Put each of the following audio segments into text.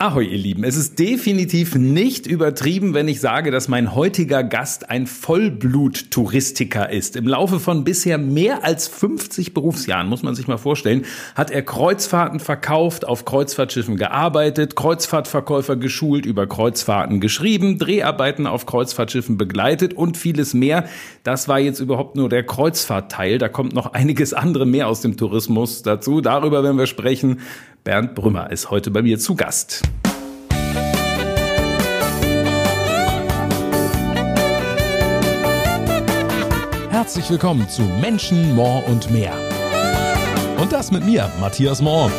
Ahoi, ihr Lieben. Es ist definitiv nicht übertrieben, wenn ich sage, dass mein heutiger Gast ein Vollblut-Touristiker ist. Im Laufe von bisher mehr als 50 Berufsjahren, muss man sich mal vorstellen, hat er Kreuzfahrten verkauft, auf Kreuzfahrtschiffen gearbeitet, Kreuzfahrtverkäufer geschult, über Kreuzfahrten geschrieben, Dreharbeiten auf Kreuzfahrtschiffen begleitet und vieles mehr. Das war jetzt überhaupt nur der Kreuzfahrtteil. Da kommt noch einiges andere mehr aus dem Tourismus dazu. Darüber werden wir sprechen. Bernd Brümmer ist heute bei mir zu Gast. Herzlich willkommen zu Menschen, More und mehr. Und das mit mir, Matthias Mohr.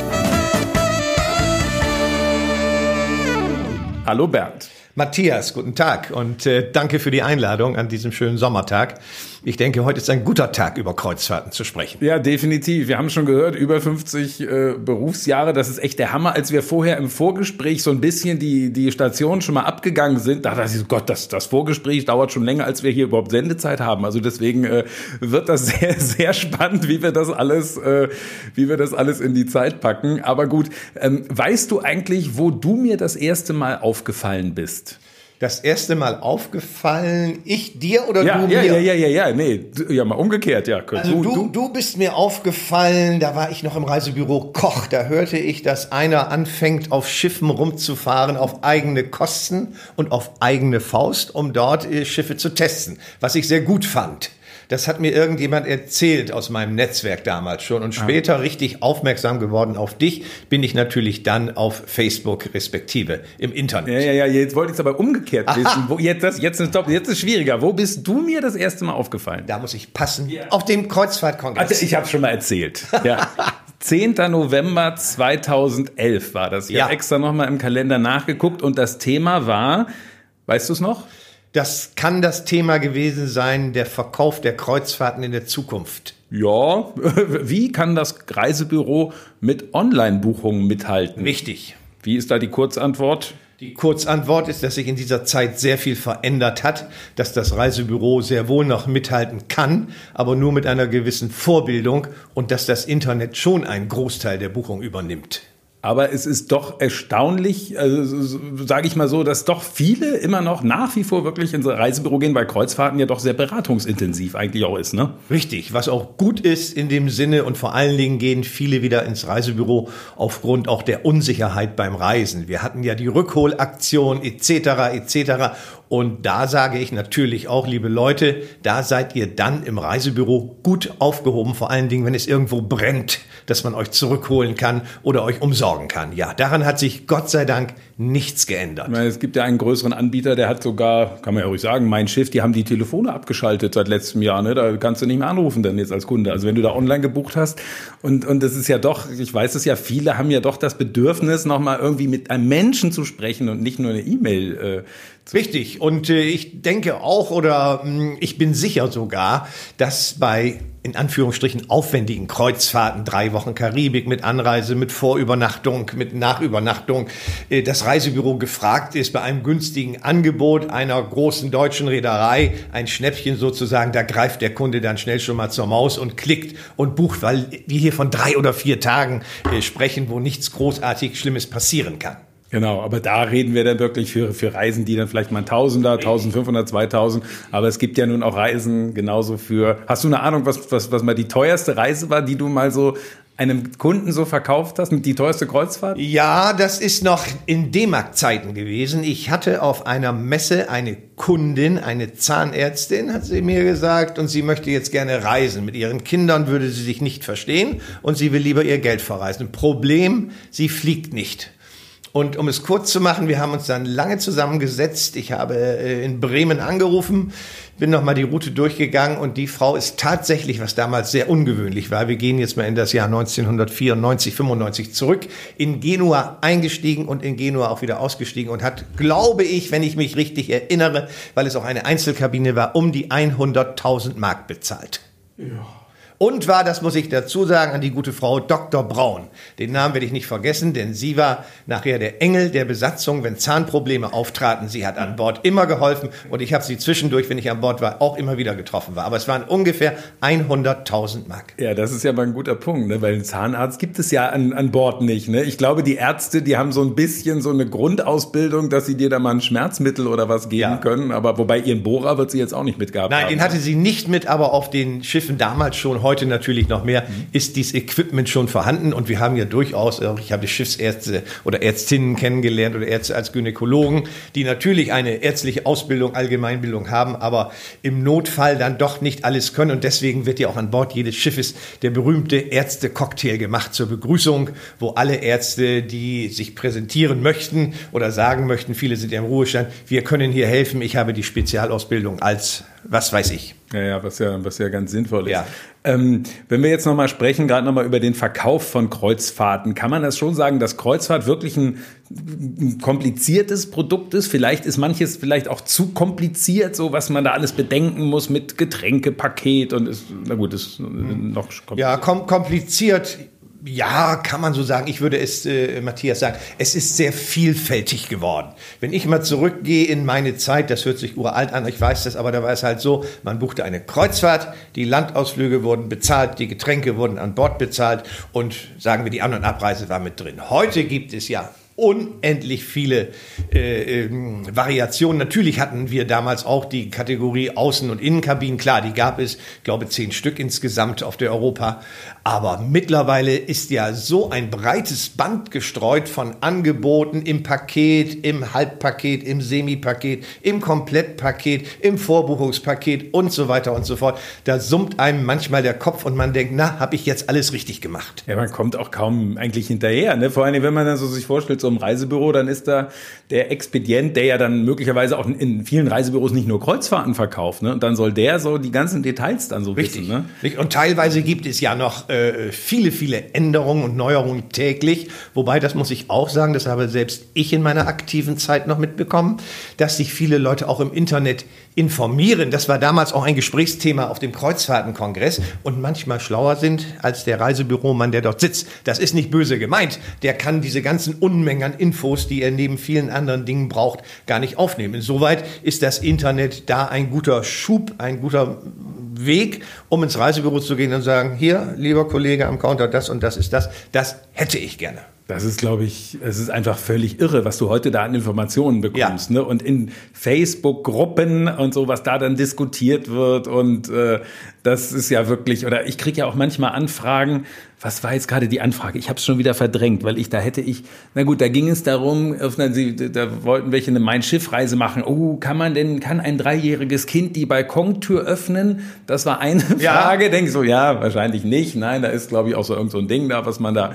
Hallo Bernd. Matthias, guten Tag und äh, danke für die Einladung an diesem schönen Sommertag. Ich denke, heute ist ein guter Tag, über Kreuzfahrten zu sprechen. Ja, definitiv. Wir haben schon gehört, über 50 äh, Berufsjahre. Das ist echt der Hammer. Als wir vorher im Vorgespräch so ein bisschen die, die Station schon mal abgegangen sind, da dachte ich, Gott, das, das Vorgespräch dauert schon länger, als wir hier überhaupt Sendezeit haben. Also deswegen äh, wird das sehr, sehr spannend, wie wir das alles, äh, wie wir das alles in die Zeit packen. Aber gut, ähm, weißt du eigentlich, wo du mir das erste Mal aufgefallen bist? Das erste Mal aufgefallen? Ich dir oder ja, du ja, mir? Ja, ja, ja, ja, nee, ja, mal umgekehrt, ja. Also du, du, du bist mir aufgefallen, da war ich noch im Reisebüro Koch, da hörte ich, dass einer anfängt, auf Schiffen rumzufahren, auf eigene Kosten und auf eigene Faust, um dort äh, Schiffe zu testen, was ich sehr gut fand. Das hat mir irgendjemand erzählt aus meinem Netzwerk damals schon. Und später ah. richtig aufmerksam geworden auf dich bin ich natürlich dann auf Facebook respektive im Internet. Ja, ja, ja. Jetzt wollte ich es aber umgekehrt wissen. Wo, jetzt, das, jetzt, ist, jetzt ist schwieriger. Wo bist du mir das erste Mal aufgefallen? Da muss ich passen. Ja. Auf dem Kreuzfahrtkongress. Also, ich habe schon mal erzählt. Ja. 10. November 2011 war das. Ich ja. habe extra nochmal im Kalender nachgeguckt und das Thema war, weißt du es noch? Das kann das Thema gewesen sein, der Verkauf der Kreuzfahrten in der Zukunft. Ja, wie kann das Reisebüro mit Online-Buchungen mithalten? Richtig. Wie ist da die Kurzantwort? Die Kurzantwort ist, dass sich in dieser Zeit sehr viel verändert hat, dass das Reisebüro sehr wohl noch mithalten kann, aber nur mit einer gewissen Vorbildung und dass das Internet schon einen Großteil der Buchung übernimmt. Aber es ist doch erstaunlich, also, sage ich mal so, dass doch viele immer noch nach wie vor wirklich ins Reisebüro gehen, weil Kreuzfahrten ja doch sehr beratungsintensiv eigentlich auch ist, ne? Richtig, was auch gut ist in dem Sinne und vor allen Dingen gehen viele wieder ins Reisebüro aufgrund auch der Unsicherheit beim Reisen. Wir hatten ja die Rückholaktion etc. etc. Und da sage ich natürlich auch, liebe Leute, da seid ihr dann im Reisebüro gut aufgehoben, vor allen Dingen, wenn es irgendwo brennt, dass man euch zurückholen kann oder euch umsorgen kann. Ja, daran hat sich Gott sei Dank nichts geändert. Meine, es gibt ja einen größeren Anbieter, der hat sogar, kann man ja ruhig sagen, mein Schiff, die haben die Telefone abgeschaltet seit letztem Jahr. Ne? Da kannst du nicht mehr anrufen dann jetzt als Kunde. Also wenn du da online gebucht hast und, und das ist ja doch, ich weiß es ja, viele haben ja doch das Bedürfnis, nochmal irgendwie mit einem Menschen zu sprechen und nicht nur eine E-Mail äh, Richtig. Und äh, ich denke auch oder mh, hm, ich bin sicher sogar, dass bei in Anführungsstrichen aufwendigen Kreuzfahrten, drei Wochen Karibik mit Anreise, mit Vorübernachtung, mit Nachübernachtung, äh, das Reisebüro gefragt ist bei einem günstigen Angebot einer großen deutschen Reederei, ein Schnäppchen sozusagen, da greift der Kunde dann schnell schon mal zur Maus und klickt und bucht, weil wir hier von drei oder vier Tagen äh, sprechen, wo nichts großartig Schlimmes passieren kann. Genau, aber da reden wir dann wirklich für, für Reisen, die dann vielleicht mal ein Tausender, 1500, 2000, aber es gibt ja nun auch Reisen genauso für, hast du eine Ahnung, was, was, was mal die teuerste Reise war, die du mal so einem Kunden so verkauft hast, die teuerste Kreuzfahrt? Ja, das ist noch in D-Mark-Zeiten gewesen. Ich hatte auf einer Messe eine Kundin, eine Zahnärztin, hat sie mir gesagt, und sie möchte jetzt gerne reisen. Mit ihren Kindern würde sie sich nicht verstehen und sie will lieber ihr Geld verreisen. Problem, sie fliegt nicht. Und um es kurz zu machen, wir haben uns dann lange zusammengesetzt. Ich habe äh, in Bremen angerufen, bin nochmal die Route durchgegangen und die Frau ist tatsächlich, was damals sehr ungewöhnlich war, wir gehen jetzt mal in das Jahr 1994, 95 zurück, in Genua eingestiegen und in Genua auch wieder ausgestiegen und hat, glaube ich, wenn ich mich richtig erinnere, weil es auch eine Einzelkabine war, um die 100.000 Mark bezahlt. Ja. Und war, das muss ich dazu sagen, an die gute Frau Dr. Braun. Den Namen werde ich nicht vergessen, denn sie war nachher der Engel der Besatzung, wenn Zahnprobleme auftraten. Sie hat an Bord immer geholfen und ich habe sie zwischendurch, wenn ich an Bord war, auch immer wieder getroffen war. Aber es waren ungefähr 100.000 Mark. Ja, das ist ja mal ein guter Punkt, ne? weil einen Zahnarzt gibt es ja an, an Bord nicht. Ne? Ich glaube, die Ärzte, die haben so ein bisschen so eine Grundausbildung, dass sie dir da mal ein Schmerzmittel oder was geben ja. können. Aber wobei ihren Bohrer wird sie jetzt auch nicht mitgehabt Nein, haben. den hatte sie nicht mit, aber auf den Schiffen damals schon, heute natürlich noch mehr, mhm. ist dieses Equipment schon vorhanden. Und wir haben ja durchaus, ich habe Schiffsärzte oder Ärztinnen kennengelernt oder Ärzte als Gynäkologen, die natürlich eine ärztliche Ausbildung, Allgemeinbildung haben, aber im Notfall dann doch nicht alles können. Und deswegen wird ja auch an Bord jedes Schiffes der berühmte Ärzte-Cocktail gemacht zur Begrüßung, wo alle Ärzte, die sich präsentieren möchten oder sagen möchten, viele sind ja im Ruhestand, wir können hier helfen, ich habe die Spezialausbildung als was weiß ich. Ja, ja, was ja, was ja ganz sinnvoll ist. Ja. Ähm, wenn wir jetzt nochmal sprechen, gerade nochmal über den Verkauf von Kreuzfahrten, kann man das schon sagen, dass Kreuzfahrt wirklich ein, ein, kompliziertes Produkt ist? Vielleicht ist manches vielleicht auch zu kompliziert, so was man da alles bedenken muss mit Getränkepaket und ist, na gut, ist noch kompliziert. Ja, kom kompliziert ja, kann man so sagen. Ich würde es, äh, Matthias, sagen, es ist sehr vielfältig geworden. Wenn ich mal zurückgehe in meine Zeit, das hört sich uralt an, ich weiß das, aber da war es halt so, man buchte eine Kreuzfahrt, die Landausflüge wurden bezahlt, die Getränke wurden an Bord bezahlt und sagen wir, die An- und Abreise war mit drin. Heute gibt es ja unendlich viele äh, äh, Variationen. Natürlich hatten wir damals auch die Kategorie Außen- und Innenkabinen. Klar, die gab es, glaube zehn Stück insgesamt auf der Europa. Aber mittlerweile ist ja so ein breites Band gestreut von Angeboten im Paket, im Halbpaket, im Semipaket, im Komplettpaket, im Vorbuchungspaket und so weiter und so fort. Da summt einem manchmal der Kopf und man denkt, na, habe ich jetzt alles richtig gemacht? Ja, man kommt auch kaum eigentlich hinterher. Ne? Vor allem, wenn man dann so sich vorstellt, so einem Reisebüro, dann ist da der Expedient, der ja dann möglicherweise auch in vielen Reisebüros nicht nur Kreuzfahrten verkauft. Ne? Und dann soll der so die ganzen Details dann so Richtig. wissen. Ne? Und teilweise gibt es ja noch äh, viele, viele Änderungen und Neuerungen täglich. Wobei, das muss ich auch sagen, das habe selbst ich in meiner aktiven Zeit noch mitbekommen, dass sich viele Leute auch im Internet informieren. Das war damals auch ein Gesprächsthema auf dem Kreuzfahrtenkongress und manchmal schlauer sind als der Reisebüromann, der dort sitzt. Das ist nicht böse gemeint. Der kann diese ganzen Unmengen an Infos, die er neben vielen anderen Dingen braucht, gar nicht aufnehmen. Insoweit ist das Internet da ein guter Schub, ein guter Weg, um ins Reisebüro zu gehen und sagen, hier, lieber Kollege am Counter, das und das ist das. Das hätte ich gerne. Das ist, glaube ich, es ist einfach völlig irre, was du heute da an Informationen bekommst. Ja. Ne? Und in Facebook-Gruppen und so, was da dann diskutiert wird. Und äh, das ist ja wirklich, oder ich kriege ja auch manchmal Anfragen, was war jetzt gerade die Anfrage? Ich habe es schon wieder verdrängt, weil ich da hätte ich, na gut, da ging es darum, da wollten welche eine Mein-Schiff-Reise machen. Oh, kann man denn, kann ein dreijähriges Kind die Balkontür öffnen? Das war eine Frage. Ja. Denke ich so, ja, wahrscheinlich nicht. Nein, da ist, glaube ich, auch so irgend so ein Ding da, was man da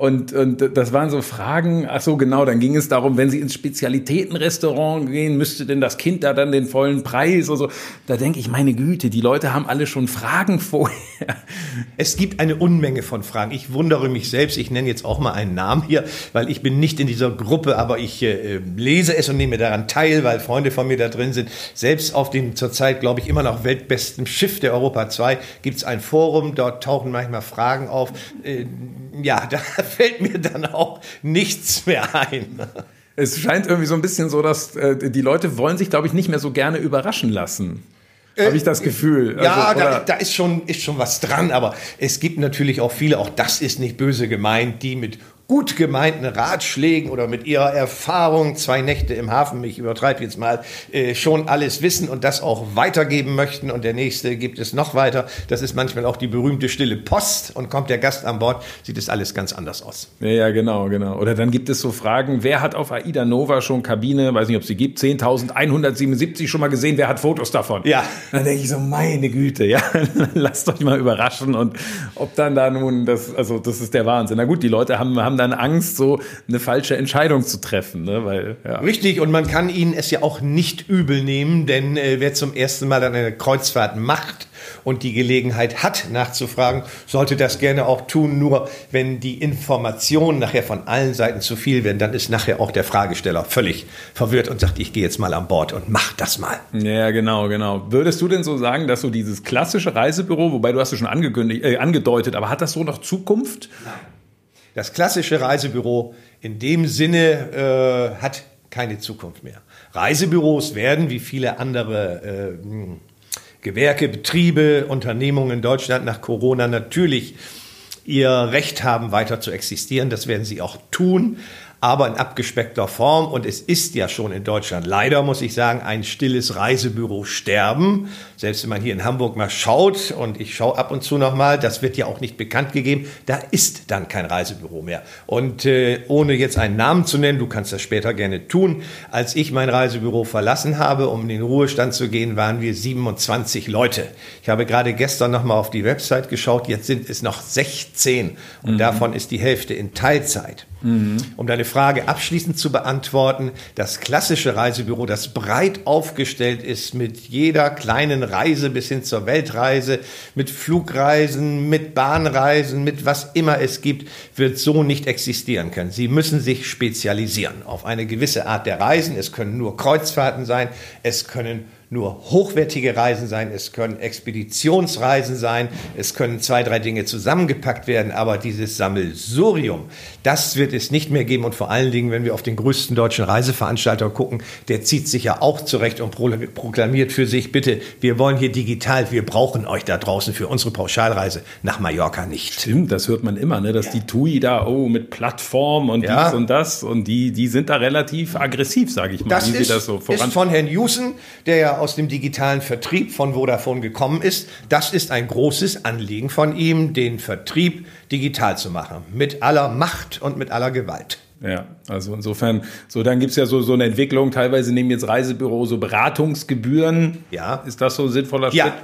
und, und das waren so Fragen, ach so genau, dann ging es darum, wenn Sie ins Spezialitätenrestaurant gehen, müsste denn das Kind da dann den vollen Preis oder so. Da denke ich, meine Güte, die Leute haben alle schon Fragen vorher. Es gibt eine Unmenge von Fragen. Ich wundere mich selbst, ich nenne jetzt auch mal einen Namen hier, weil ich bin nicht in dieser Gruppe, aber ich äh, lese es und nehme daran teil, weil Freunde von mir da drin sind. Selbst auf dem zurzeit, glaube ich, immer noch weltbesten Schiff der Europa 2 gibt es ein Forum, dort tauchen manchmal Fragen auf. Äh, ja, da fällt mir dann auch nichts mehr ein. Es scheint irgendwie so ein bisschen so, dass äh, die Leute wollen sich, glaube ich, nicht mehr so gerne überraschen lassen. Äh, Habe ich das Gefühl. Ja, also, da, da, ist, schon, ist schon was dran, aber es gibt natürlich auch viele, auch das ist nicht böse gemeint, die mit gut gemeinten Ratschlägen oder mit ihrer Erfahrung, zwei Nächte im Hafen, ich übertreibe jetzt mal, äh, schon alles wissen und das auch weitergeben möchten. Und der nächste gibt es noch weiter. Das ist manchmal auch die berühmte stille Post. Und kommt der Gast an Bord, sieht es alles ganz anders aus. Ja, ja, genau, genau. Oder dann gibt es so Fragen, wer hat auf Aida Nova schon Kabine, weiß nicht, ob sie gibt, 10.177 schon mal gesehen, wer hat Fotos davon? Ja. Dann denke ich so, meine Güte, ja, lasst euch mal überraschen. Und ob dann da nun, das, also das ist der Wahnsinn. Na gut, die Leute haben, haben dann Angst, so eine falsche Entscheidung zu treffen. Ne? Weil, ja. Richtig, und man kann ihnen es ja auch nicht übel nehmen, denn äh, wer zum ersten Mal dann eine Kreuzfahrt macht, und die Gelegenheit hat, nachzufragen, sollte das gerne auch tun. Nur wenn die Informationen nachher von allen Seiten zu viel werden, dann ist nachher auch der Fragesteller völlig verwirrt und sagt, ich gehe jetzt mal an Bord und mach das mal. Ja, genau, genau. Würdest du denn so sagen, dass so dieses klassische Reisebüro, wobei du hast es schon angekündigt, äh, angedeutet, aber hat das so noch Zukunft? Das klassische Reisebüro in dem Sinne äh, hat keine Zukunft mehr. Reisebüros werden, wie viele andere äh, Gewerke, Betriebe, Unternehmungen in Deutschland nach Corona natürlich ihr Recht haben, weiter zu existieren. Das werden sie auch tun aber in abgespeckter Form. Und es ist ja schon in Deutschland leider, muss ich sagen, ein stilles Reisebüro sterben. Selbst wenn man hier in Hamburg mal schaut, und ich schaue ab und zu noch mal, das wird ja auch nicht bekannt gegeben, da ist dann kein Reisebüro mehr. Und äh, ohne jetzt einen Namen zu nennen, du kannst das später gerne tun, als ich mein Reisebüro verlassen habe, um in den Ruhestand zu gehen, waren wir 27 Leute. Ich habe gerade gestern noch mal auf die Website geschaut, jetzt sind es noch 16 und mhm. davon ist die Hälfte in Teilzeit. Mhm. Um deine Frage abschließend zu beantworten, das klassische Reisebüro, das breit aufgestellt ist mit jeder kleinen Reise bis hin zur Weltreise, mit Flugreisen, mit Bahnreisen, mit was immer es gibt, wird so nicht existieren können. Sie müssen sich spezialisieren auf eine gewisse Art der Reisen. Es können nur Kreuzfahrten sein, es können nur hochwertige Reisen sein, es können Expeditionsreisen sein, es können zwei, drei Dinge zusammengepackt werden, aber dieses Sammelsurium, das wird es nicht mehr geben und vor allen Dingen, wenn wir auf den größten deutschen Reiseveranstalter gucken, der zieht sich ja auch zurecht und proklamiert für sich, bitte, wir wollen hier digital, wir brauchen euch da draußen für unsere Pauschalreise nach Mallorca nicht. Stimmt, das hört man immer, ne, dass ja. die TUI da, oh, mit Plattform und ja. dies und das und die, die sind da relativ aggressiv, sage ich mal, das wie ist, sie das so voran. ist von Herrn Jusen, der ja aus dem digitalen Vertrieb von Vodafone gekommen ist. Das ist ein großes Anliegen von ihm, den Vertrieb digital zu machen. Mit aller Macht und mit aller Gewalt. Ja, also insofern, so dann gibt's ja so, so eine Entwicklung, teilweise nehmen jetzt Reisebüros so Beratungsgebühren. Ja. Ist das so ein sinnvoller ja. Schritt?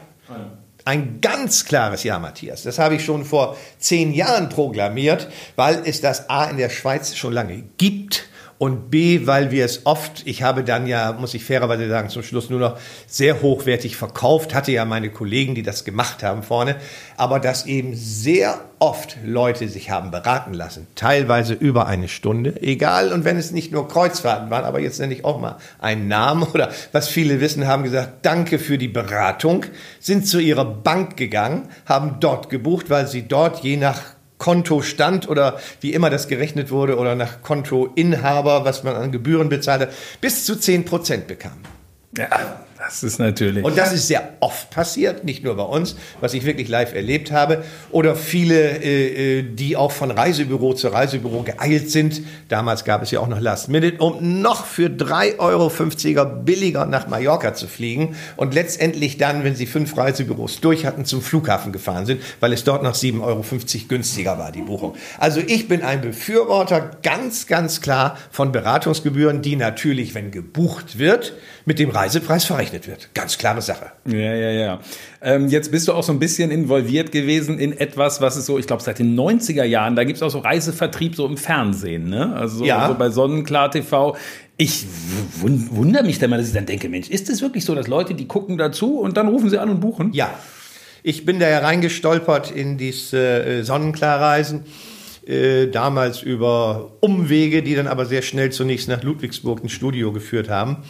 Ein ganz klares Ja, Matthias. Das habe ich schon vor zehn Jahren proklamiert, weil es das A in der Schweiz schon lange gibt und B, weil wir es oft, ich habe dann ja, muss ich fairerweise sagen, zum Schluss nur noch sehr hochwertig verkauft, hatte ja meine Kollegen, die das gemacht haben vorne, aber dass eben sehr oft Leute sich haben beraten lassen, teilweise über eine Stunde, egal, und wenn es nicht nur Kreuzfahrten waren, aber jetzt nenne ich auch mal einen Namen oder was viele wissen, haben gesagt, danke für die Beratung, sind zu ihrer Bank gegangen, haben dort gebucht, weil sie dort je nach Kontostand oder wie immer das gerechnet wurde oder nach Kontoinhaber, was man an Gebühren bezahlte, bis zu 10 Prozent bekam. Ja, das ist natürlich. Und das ist sehr oft passiert, nicht nur bei uns, was ich wirklich live erlebt habe. Oder viele, äh, äh die auch von Reisebüro zu Reisebüro geeilt sind. Damals gab es ja auch noch Last Minute, um noch für 3,50 Euro billiger nach Mallorca zu fliegen. Und letztendlich dann, wenn sie fünf Reisebüros durch hatten, zum Flughafen gefahren sind, weil es dort noch 7,50 Euro günstiger war, die Buchung. Also ich bin ein Befürworter ganz, ganz klar von Beratungsgebühren, die natürlich, wenn gebucht wird, mit dem Reisepreis verrechnet wird. Ganz klare Sache. Ja, ja, ja. Ähm, jetzt bist du auch so ein bisschen involviert gewesen in etwas, was es so, ich glaube, seit den 90er Jahren, da gibt es auch so Reisevertrieb so im Fernsehen, ne? Also ja. so bei Sonnenklar TV. Ich wundere mich dann mal, dass ich dann denke, Mensch, ist es wirklich so, dass Leute, die gucken dazu und dann rufen sie an und buchen? Ja. Ich bin da ja reingestolpert in diese äh, Sonnenklarreisen. Äh, damals über Umwege, die dann aber sehr schnell zunächst nach Ludwigsburg ins Studio geführt haben.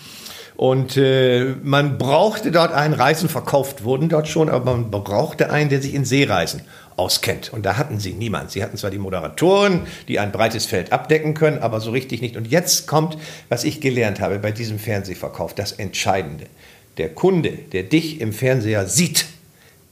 Und äh, man brauchte dort einen, Reisen verkauft wurden dort schon, aber man brauchte einen, der sich in Seereisen auskennt. Und da hatten sie niemand. Sie hatten zwar die Moderatoren, die ein breites Feld abdecken können, aber so richtig nicht. Und jetzt kommt, was ich gelernt habe bei diesem Fernsehverkauf, das Entscheidende. Der Kunde, der dich im Fernseher sieht,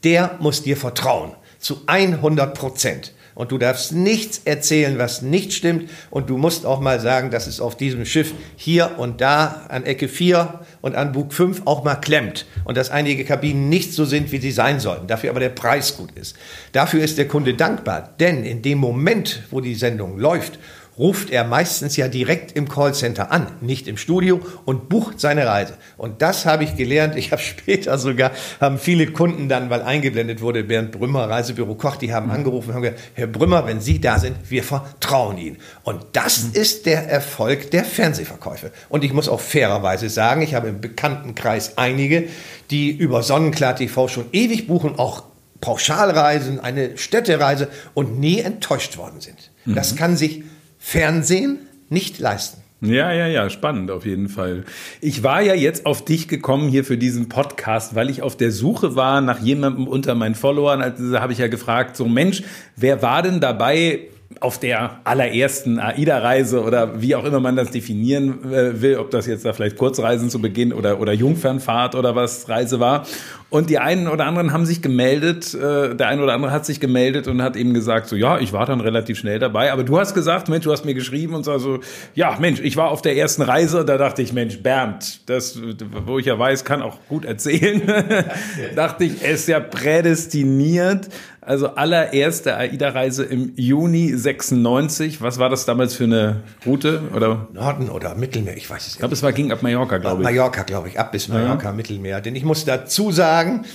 der muss dir vertrauen. Zu 100 Prozent. Und du darfst nichts erzählen, was nicht stimmt. Und du musst auch mal sagen, dass es auf diesem Schiff hier und da an Ecke 4 und an Bug 5 auch mal klemmt. Und dass einige Kabinen nicht so sind, wie sie sein sollten. Dafür aber der Preis gut ist. Dafür ist der Kunde dankbar. Denn in dem Moment, wo die Sendung läuft, ruft er meistens ja direkt im Callcenter an, nicht im Studio und bucht seine Reise. Und das habe ich gelernt. Ich habe später sogar, haben viele Kunden dann, weil eingeblendet wurde, Bernd Brümmer, Reisebüro Koch, die haben angerufen und haben gesagt, Herr Brümmer, wenn Sie da sind, wir vertrauen Ihnen. Und das ist der Erfolg der Fernsehverkäufe. Und ich muss auch fairerweise sagen, ich habe im Bekanntenkreis einige, die über Sonnenklar TV schon ewig buchen, auch Pauschalreisen, eine Städtereise und nie enttäuscht worden sind. Das kann sich Fernsehen nicht leisten. Ja, ja, ja, spannend auf jeden Fall. Ich war ja jetzt auf dich gekommen hier für diesen Podcast, weil ich auf der Suche war nach jemandem unter meinen Followern. Also habe ich ja gefragt, so Mensch, wer war denn dabei auf der allerersten AIDA-Reise oder wie auch immer man das definieren äh, will, ob das jetzt da vielleicht Kurzreisen zu Beginn oder, oder Jungfernfahrt oder was Reise war. Und die einen oder anderen haben sich gemeldet, äh, der eine oder andere hat sich gemeldet und hat eben gesagt, so ja, ich war dann relativ schnell dabei. Aber du hast gesagt, Mensch, du hast mir geschrieben und so, so ja, Mensch, ich war auf der ersten Reise, da dachte ich, Mensch, Bernd, das, wo ich ja weiß, kann auch gut erzählen, dachte ich, er ist ja prädestiniert. Also allererste AIDA-Reise im Juni 96. Was war das damals für eine Route? Oder? Norden oder Mittelmeer, ich weiß es nicht. Ich glaube, es war, ging ab Mallorca, glaube ich. Mallorca, glaube ich, ab bis Mallorca, Mittelmeer. Denn ich muss dazu sagen,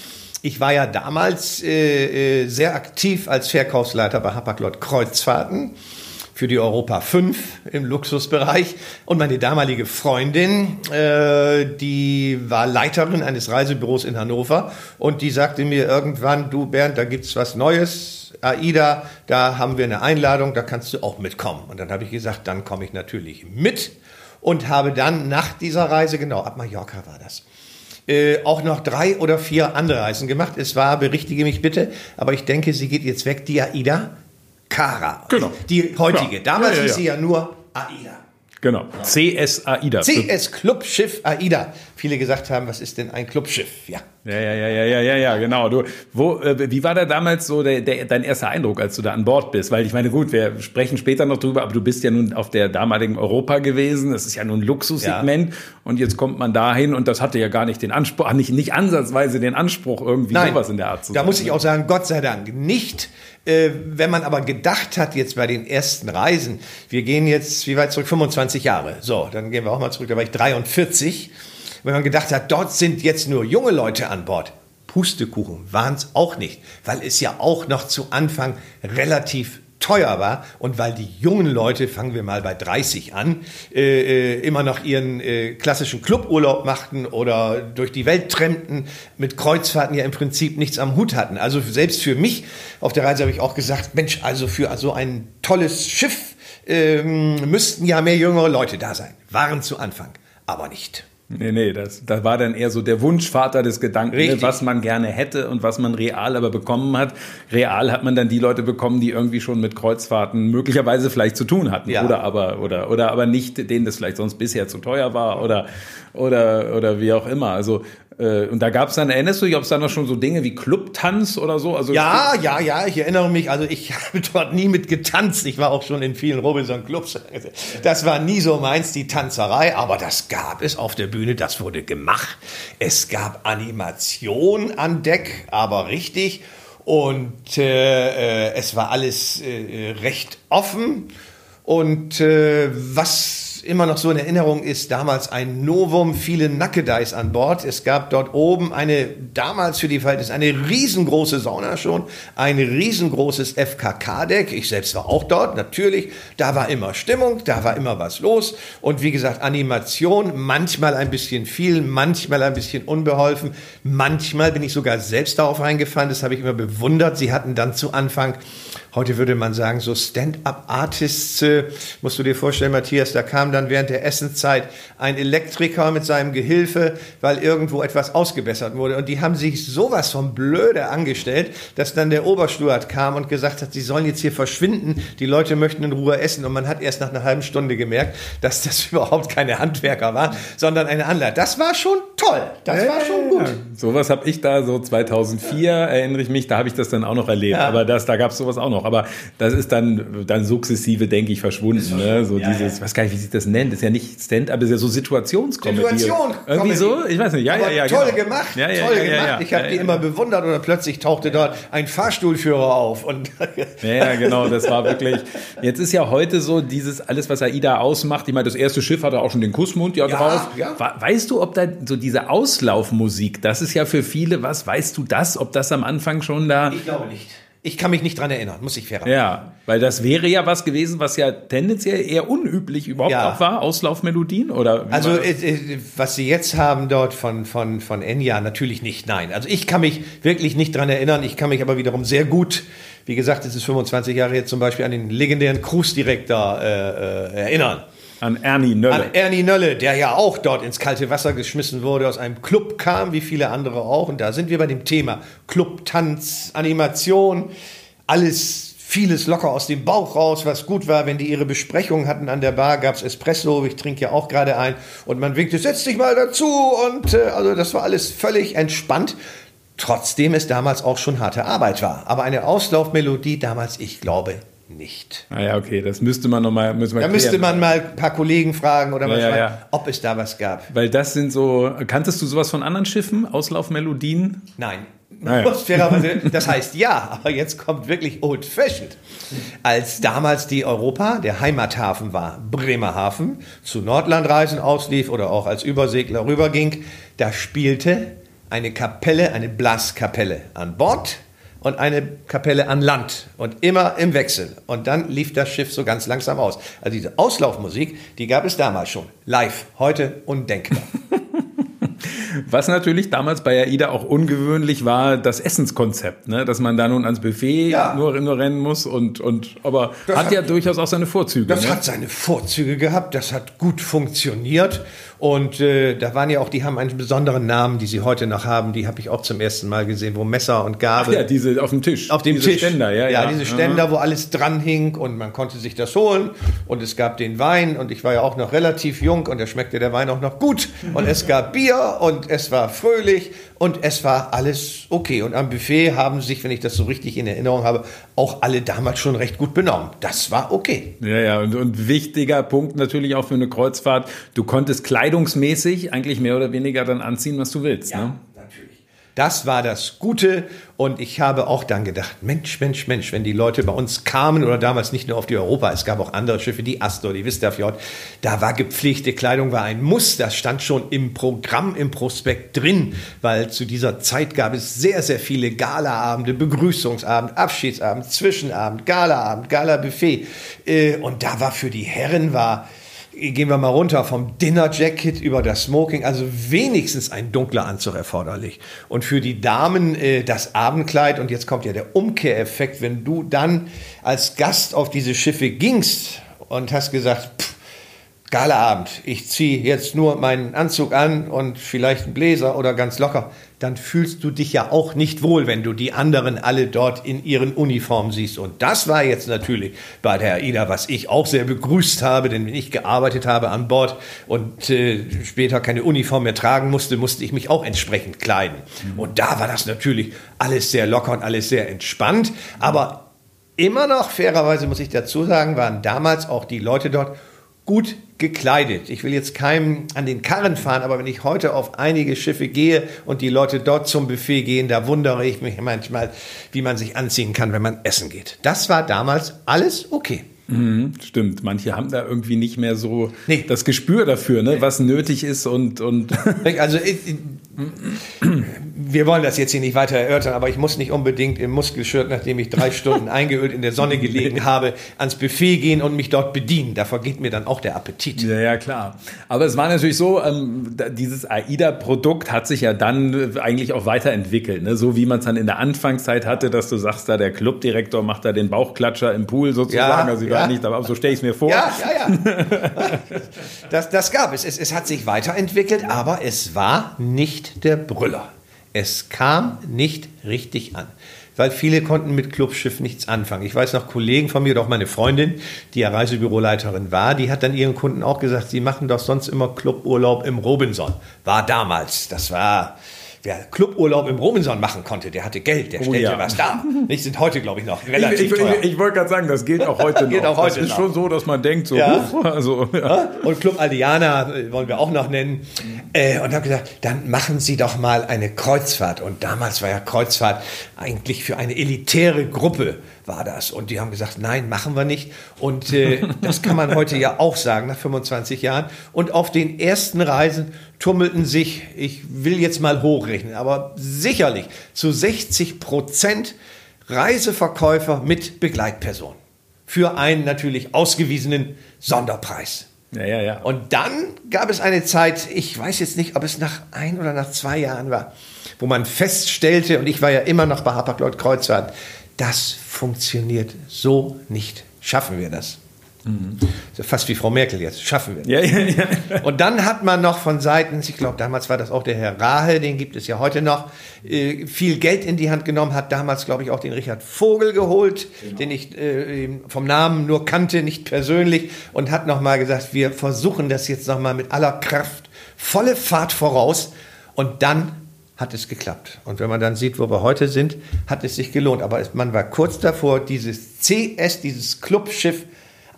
ich war ja damals äh, äh, sehr aktiv als Verkaufsleiter bei Hapag-Lloyd Kreuzfahrten für die Europa 5 im Luxusbereich. Und meine damalige Freundin, äh, die war Leiterin eines Reisebüros in Hannover und die sagte mir irgendwann, du Bernd, da gibt's was Neues, AIDA, da haben wir eine Einladung, da kannst du auch mitkommen. Und dann habe ich gesagt, dann komme ich natürlich mit und habe dann nach dieser Reise, genau, ab Mallorca war das, äh, auch noch drei oder vier andere Reisen gemacht. Es war, berichtige mich bitte, aber ich denke, sie geht jetzt weg, die AIDA Cara. Genau. Die heutige. Ja. Damals Ja, ja, hieß sie ja nur AIDA. Genau. CS AIDA. CS Clubschiff AIDA. Viele gesagt haben, was ist denn ein Clubschiff? Ja. Ja, ja, ja, ja, ja, ja, ja, genau. Du, wo, äh, wie war da damals so der, der, dein erster Eindruck, als du da an Bord bist? Weil ich meine, gut, wir sprechen später noch drüber, aber du bist ja nun auf der damaligen Europa gewesen. Das ist ja nun ein Luxussegment. Und jetzt kommt man dahin und das hatte ja gar nicht den Anspruch, ach, nicht, nicht ansatzweise den Anspruch, irgendwie Nein, sowas in der Art zu da muss ich auch sagen, Gott sei Dank nicht. Äh, wenn man aber gedacht hat, jetzt bei den ersten Reisen, wir gehen jetzt, wie weit zurück? 25 Jahre. So, dann gehen wir auch mal zurück, da war ich 43. Wenn man gedacht hat, dort sind jetzt nur junge Leute an Bord. Pustekuchen waren es auch nicht, weil es ja auch noch zu Anfang relativ teuer war und weil die jungen Leute, fangen wir mal bei 30 an, äh, äh, immer noch ihren äh, klassischen Cluburlaub machten oder durch die Welt trennten, mit Kreuzfahrten ja im Prinzip nichts am Hut hatten. Also selbst für mich auf der Reise habe ich auch gesagt, Mensch, also für so ein tolles Schiff ähm, müssten ja mehr jüngere Leute da sein. Waren zu Anfang, aber nicht. Nee, nee, das, das war dann eher so der Wunschvater des Gedanken, ne, Richtig. was man gerne hätte und was man real aber bekommen hat. Real hat man dann die Leute bekommen, die irgendwie schon mit Kreuzfahrten möglicherweise vielleicht zu tun hatten Ja. oder aber oder oder aber nicht, denen das vielleicht sonst bisher zu teuer war oder oder oder wie auch immer. Also äh, und da gab es dann, erinnerst du dich, ob es da noch schon so Dinge wie Clubtanz oder so? Also Ja, ja, ja, ich erinnere mich, also ich habe dort nie mit getanzt. Ich war auch schon in vielen Robinson-Clubs. Das war nie so meins, die Tanzerei, aber das gab es auf der Bühne, das wurde gemacht. Es gab Animation an Deck, aber richtig. Und äh, äh, es war alles äh, recht offen. Und äh, was immer noch so in Erinnerung ist, damals ein Novum, viele Nackedeis an Bord. Es gab dort oben eine, damals für die Verhältnisse, eine riesengroße Sauna schon, ein riesengroßes FKK-Deck. Ich selbst war auch dort, natürlich. Da war immer Stimmung, da war immer was los. Und wie gesagt, Animation, manchmal ein bisschen viel, manchmal ein bisschen unbeholfen. Manchmal bin ich sogar selbst darauf reingefallen, das habe ich immer bewundert. Sie hatten dann zu Anfang Heute würde man sagen, so Stand-up-Artists, äh, musst du dir vorstellen, Matthias, da kam dann während der Essenszeit ein Elektriker mit seinem Gehilfe, weil irgendwo etwas ausgebessert wurde. Und die haben sich sowas von blöde angestellt, dass dann der Obersteward kam und gesagt hat, sie sollen jetzt hier verschwinden, die Leute möchten in Ruhe essen. Und man hat erst nach einer halben Stunde gemerkt, dass das überhaupt keine Handwerker waren, sondern eine Anleitung. Das war schon toll. Das war schon gut. Sowas habe ich da so 2004, erinnere ich mich, da habe ich das dann auch noch erlebt. Ja. Aber das, da gab es sowas auch noch. Aber das ist dann, dann sukzessive, denke ich, verschwunden. Ne? So Ja, dieses, ja. was gar nicht, wie sich das nennt. Das ist ja nicht Stand-up, ist ja so Situationskomödie. Situation. Irgendwie so? Ich weiß nicht. Ja, Aber ja, ja. toll genau. gemacht. Ja, ja, toll gemacht. ich habe die immer bewundert oder plötzlich tauchte dort ein Fahrstuhlführer auf. Und Ja, genau, das war wirklich. Jetzt ist ja heute so dieses alles, was AIDA ausmacht. Ich meine, das erste Schiff hatte auch schon den Kussmund ja, drauf. Weißt du, ob da so diese Auslaufmusik, das ist ja für viele was, weißt du das, ob das am Anfang schon da. ich glaube nicht. Ich kann mich nicht dran erinnern, muss ich fair Ja, weil das wäre ja was gewesen, was ja tendenziell eher unüblich überhaupt Ja. auch war, Auslaufmelodien oder? Also äh, äh, was Sie jetzt haben dort von, von, von Enya, natürlich nicht, nein. Also ich kann mich wirklich nicht dran erinnern, ich kann mich aber wiederum sehr gut, wie gesagt, es ist 25 Jahre jetzt zum Beispiel an den legendären Cruise-Direktor äh, äh, erinnern. An Ernie Nölle. An Ernie Nölle, der ja auch dort ins kalte Wasser geschmissen wurde, aus einem Club kam, wie viele andere auch. Und da sind wir bei dem Thema Club, Tanz, Animation, alles, vieles locker aus dem Bauch raus, was gut war. Wenn die ihre Besprechung hatten an der Bar, gab's Espresso, ich trinke ja auch gerade ein. Und man winkte, setz dich mal dazu. Und äh, also das war alles völlig entspannt. Trotzdem es damals auch schon harte Arbeit war. Aber eine Auslaufmelodie damals, ich glaube, nicht. ah ja, okay, das müsste man nochmal, Da müsste klären. man mal ein paar Kollegen fragen oder mal Ja, ja, ja. ob es da was gab. Weil das sind so, kanntest du sowas von anderen Schiffen, Auslaufmelodien? Nein. Ah, Das heißt ja, aber jetzt kommt wirklich Old Fashioned. Als damals die Europa, der Heimathafen war, Bremerhaven, zu Nordlandreisen auslief oder auch als Übersegler rüberging, da spielte eine Kapelle, eine Blaskapelle an Bord und eine Kapelle an Land und immer im Wechsel. Und dann lief das Schiff so ganz langsam aus. Also diese Auslaufmusik, die gab es damals schon. Live, heute undenkbar. Was natürlich damals bei AIDA auch ungewöhnlich war, das Essenskonzept, ne? dass man da nun ans Buffet Ja. nur, nur rennen muss und, und aber Das hat, hat- ja durchaus auch seine Vorzüge. Das ne? hat seine Vorzüge gehabt, das hat gut funktioniert und äh, da waren ja auch, die haben einen besonderen Namen, die sie heute noch haben, die habe ich auch zum ersten Mal gesehen, wo Messer und Gabel ja, diese auf dem Tisch. auf dem diese Tisch. Ständer, ja, ja. diese Ständer, wo alles dran hing und man konnte sich das holen und es gab den Wein und ich war ja auch noch relativ jung und da schmeckte der Wein auch noch gut und es gab Bier und es war fröhlich und es war alles okay und am Buffet haben sich, wenn ich das so richtig in Erinnerung habe, auch alle damals schon recht gut benommen. Das war okay. Ja, ja, und, und wichtiger Punkt natürlich auch für eine Kreuzfahrt, du konntest kleidungsmäßig eigentlich mehr oder weniger dann anziehen, was du willst. Ne? Das war das Gute und ich habe auch dann gedacht, Mensch, Mensch, Mensch, wenn die Leute bei uns kamen oder damals nicht nur auf die Europa, es gab auch andere Schiffe, die Astor, die Vistafjord, da war gepflegte Kleidung, war ein Muss, das stand schon im Programm, im Prospekt drin, weil zu dieser Zeit gab es sehr, sehr viele Galaabende, Begrüßungsabend, Abschiedsabend, Zwischenabend, Galaabend, Gala-Buffet Äh, und da war für die Herren war gehen wir mal runter vom Dinner Jacket über das Smoking, also wenigstens ein dunkler Anzug erforderlich. Und für die Damen äh, das Abendkleid. Und jetzt kommt ja der Umkehreffekt, wenn du dann als Gast auf diese Schiffe gingst und hast gesagt, pff, Galaabend, ich ziehe jetzt nur meinen Anzug an und vielleicht einen Bläser oder ganz locker, dann fühlst du dich ja auch nicht wohl, wenn du die anderen alle dort in ihren Uniformen siehst. Und das war jetzt natürlich bei der AIDA, was ich auch sehr begrüßt habe, denn wenn ich gearbeitet habe an Bord und äh, später keine Uniform mehr tragen musste, musste ich mich auch entsprechend kleiden. Und da war das natürlich alles sehr locker und alles sehr entspannt, aber immer noch, fairerweise muss ich dazu sagen, waren damals auch die Leute dort gut gekleidet. Ich will jetzt keinem an den Karren fahren, aber wenn ich heute auf einige Schiffe gehe und die Leute dort zum Buffet gehen, da wundere ich mich manchmal, wie man sich anziehen kann, wenn man essen geht. Das war damals alles okay. Mhm, stimmt, manche haben da irgendwie nicht mehr so Nee. das Gespür dafür, ne, was nötig ist und, und Also wir wollen das jetzt hier nicht weiter erörtern, aber ich muss nicht unbedingt im Muskelshirt, nachdem ich drei Stunden eingeölt in der Sonne gelegen habe, ans Buffet gehen und mich dort bedienen. Da vergeht mir dann auch der Appetit. Ja, ja, klar. Aber es war natürlich so, ähm, dieses AIDA-Produkt hat sich ja dann äh, eigentlich auch weiterentwickelt. Ne? So wie man es dann in der Anfangszeit hatte, dass du sagst, da der Clubdirektor macht da den Bauchklatscher im Pool sozusagen. Ja, also ich war ja. nicht, aber so stelle ich es mir vor. Ja, ja, ja. Das, das gab es. es. Es hat sich weiterentwickelt, aber es war nicht der Brüller. Es kam nicht richtig an. Weil viele konnten mit Clubschiff nichts anfangen. Ich weiß noch, Kollegen von mir, doch meine Freundin, die ja Reisebüroleiterin war, die hat dann ihren Kunden auch gesagt, sie machen doch sonst immer Cluburlaub im Robinson. War damals. Das war wer Cluburlaub im Robinson machen konnte, der hatte Geld, der Oh stellte ja. was dar. Nicht sind heute, glaube ich, noch Ich, relativ ich, teuer. ich, ich wollte gerade sagen, das gilt auch heute noch. Gilt auch heute das ist noch. schon so, dass man denkt, so, Ja. huch, also, ja. Und Club Aldiana äh, wollen wir auch noch nennen. Äh, und habe gesagt, dann machen Sie doch mal eine Kreuzfahrt. Und damals war ja Kreuzfahrt eigentlich für eine elitäre Gruppe war das. Und die haben gesagt, nein, machen wir nicht. Und äh, das kann man heute ja auch sagen, nach 25 Jahren. Und auf den ersten Reisen tummelten sich, ich will jetzt mal hochrechnen, aber sicherlich zu 60 Prozent Reiseverkäufer mit Begleitperson. Für einen natürlich ausgewiesenen Sonderpreis. ja, ja, ja. Und dann gab es eine Zeit, ich weiß jetzt nicht, ob es nach ein oder nach zwei Jahren war, wo man feststellte, und ich war ja immer noch bei Hapag-Lloyd Kreuzfahrt, das funktioniert so nicht. Schaffen wir das? So Fast wie Frau Merkel jetzt. Schaffen wir das? ja, ja, ja. Und dann hat man noch von Seiten, ich glaube, damals war das auch der Herr Rahe, den gibt es ja heute noch, äh, viel Geld in die Hand genommen, hat damals, glaube ich, auch den Richard Vogel geholt, den ich äh, vom Namen nur kannte, nicht persönlich, und hat nochmal gesagt, wir versuchen das jetzt nochmal mit aller Kraft, volle Fahrt voraus, und dann hat es geklappt. Und wenn man dann sieht, wo wir heute sind, hat es sich gelohnt. Aber man war kurz davor, dieses CS, dieses Clubschiff,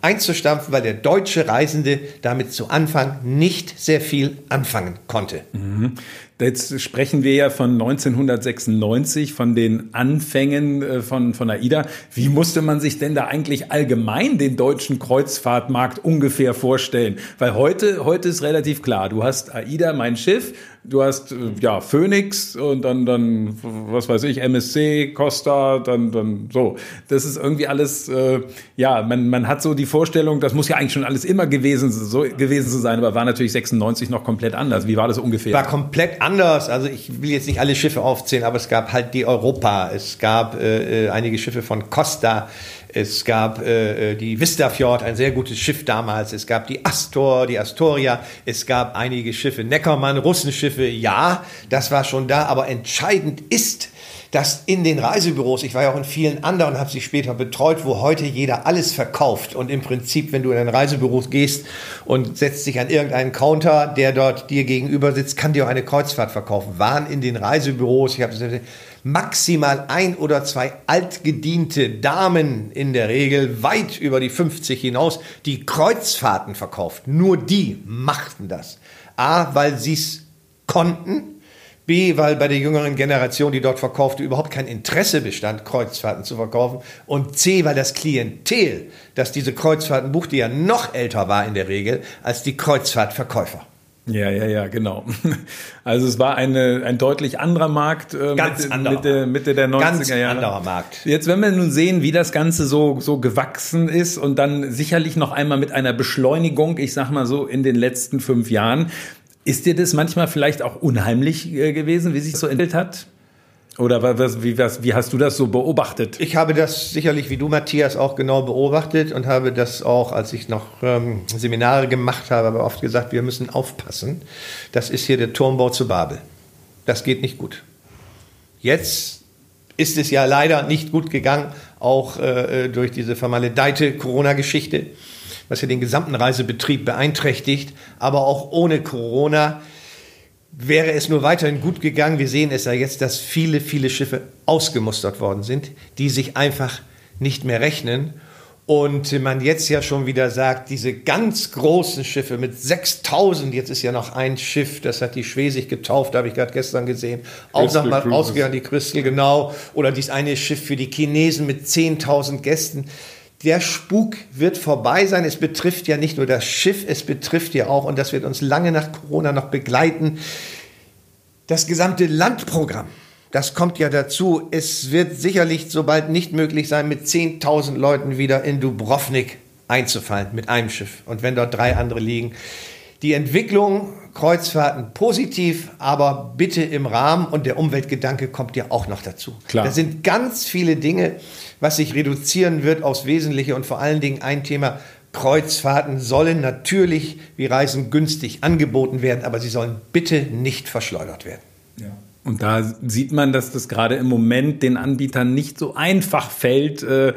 einzustampfen, weil der deutsche Reisende damit zu Anfang nicht sehr viel anfangen konnte. Jetzt sprechen wir ja von 1996, von den Anfängen äh, von, von AIDA. Wie musste man sich denn da eigentlich allgemein den deutschen Kreuzfahrtmarkt ungefähr vorstellen? Weil heute, heute ist relativ klar, du hast AIDA, mein Schiff, du hast äh, ja Phoenix und dann, dann, was weiß ich, MSC, Costa, dann, dann so. Das ist irgendwie alles, äh, ja, man, man hat so die Vorstellung, das muss ja eigentlich schon alles immer gewesen, so, gewesen zu sein, aber war natürlich 96 noch komplett anders. Wie war das ungefähr? War komplett anders. Also ich will jetzt nicht alle Schiffe aufzählen, aber es gab halt die Europa, es gab äh, äh, einige Schiffe von Costa, es gab äh, äh, die Vistafjord, ein sehr gutes Schiff damals, es gab die Astor, die Astoria, es gab einige Schiffe, Neckermann, Russenschiffe, ja, das war schon da, aber entscheidend ist, dass in den Reisebüros, ich war ja auch in vielen anderen, habe sie später betreut, wo heute jeder alles verkauft und im Prinzip, wenn du in ein Reisebüro gehst und setzt dich an irgendeinen Counter, der dort dir gegenüber sitzt, kann dir auch eine Kreuzfahrt verkaufen. Waren in den Reisebüros, ich habe maximal ein oder zwei altgediente Damen in der Regel weit über die 50 hinaus, die Kreuzfahrten verkauft. Nur die machten das. A, weil sie es konnten, B, weil bei der jüngeren Generation, die dort verkaufte, überhaupt kein Interesse bestand, Kreuzfahrten zu verkaufen. Und C, weil das Klientel, das diese Kreuzfahrten buchte, ja noch älter war in der Regel als die Kreuzfahrtverkäufer. Ja, ja, ja, genau. Also es war eine, ein deutlich anderer Markt äh, Ganz Mitte, anderer Mitte, Mitte der 90er Ganz Jahre. anderer Markt. Jetzt, wenn wir nun sehen, wie das Ganze so, so gewachsen ist und dann sicherlich noch einmal mit einer Beschleunigung, ich sag mal so, in den letzten fünf Jahren, ist dir das manchmal vielleicht auch unheimlich äh, gewesen, wie sich so entwickelt hat? Oder was, wie, was, wie hast du das so beobachtet? Ich habe das sicherlich wie du, Matthias, auch genau beobachtet und habe das auch, als ich noch ähm, Seminare gemacht habe, aber oft gesagt, wir müssen aufpassen. Das ist hier der Turmbau zu Babel. Das geht nicht gut. Jetzt ist es ja leider nicht gut gegangen, auch äh, durch diese vermaledeite Corona-Geschichte, was ja den gesamten Reisebetrieb beeinträchtigt. Aber auch ohne Corona wäre es nur weiterhin gut gegangen. Wir sehen es ja jetzt, dass viele, viele Schiffe ausgemustert worden sind, die sich einfach nicht mehr rechnen. Und man jetzt ja schon wieder sagt, diese ganz großen Schiffe mit 6000, jetzt ist ja noch ein Schiff, das hat die Schwesig getauft, habe ich gerade gestern gesehen, auch nochmal ausgegangen, die Crystal, genau. Oder dies eine Schiff für die Chinesen mit 10.000 Gästen. Der Spuk wird vorbei sein. Es betrifft ja nicht nur das Schiff, es betrifft ja auch, und das wird uns lange nach Corona noch begleiten, das gesamte Landprogramm. Das kommt ja dazu. Es wird sicherlich sobald nicht möglich sein, mit 10.000 Leuten wieder in Dubrovnik einzufallen mit einem Schiff. Und wenn dort drei andere liegen. Die Entwicklung, Kreuzfahrten positiv, aber bitte im Rahmen und der Umweltgedanke kommt ja auch noch dazu. Klar. Da sind ganz viele Dinge, was sich reduzieren wird aufs Wesentliche und vor allen Dingen ein Thema, Kreuzfahrten sollen natürlich wie Reisen günstig angeboten werden, aber sie sollen bitte nicht verschleudert werden. Und da sieht man, dass das gerade im Moment den Anbietern nicht so einfach fällt, äh,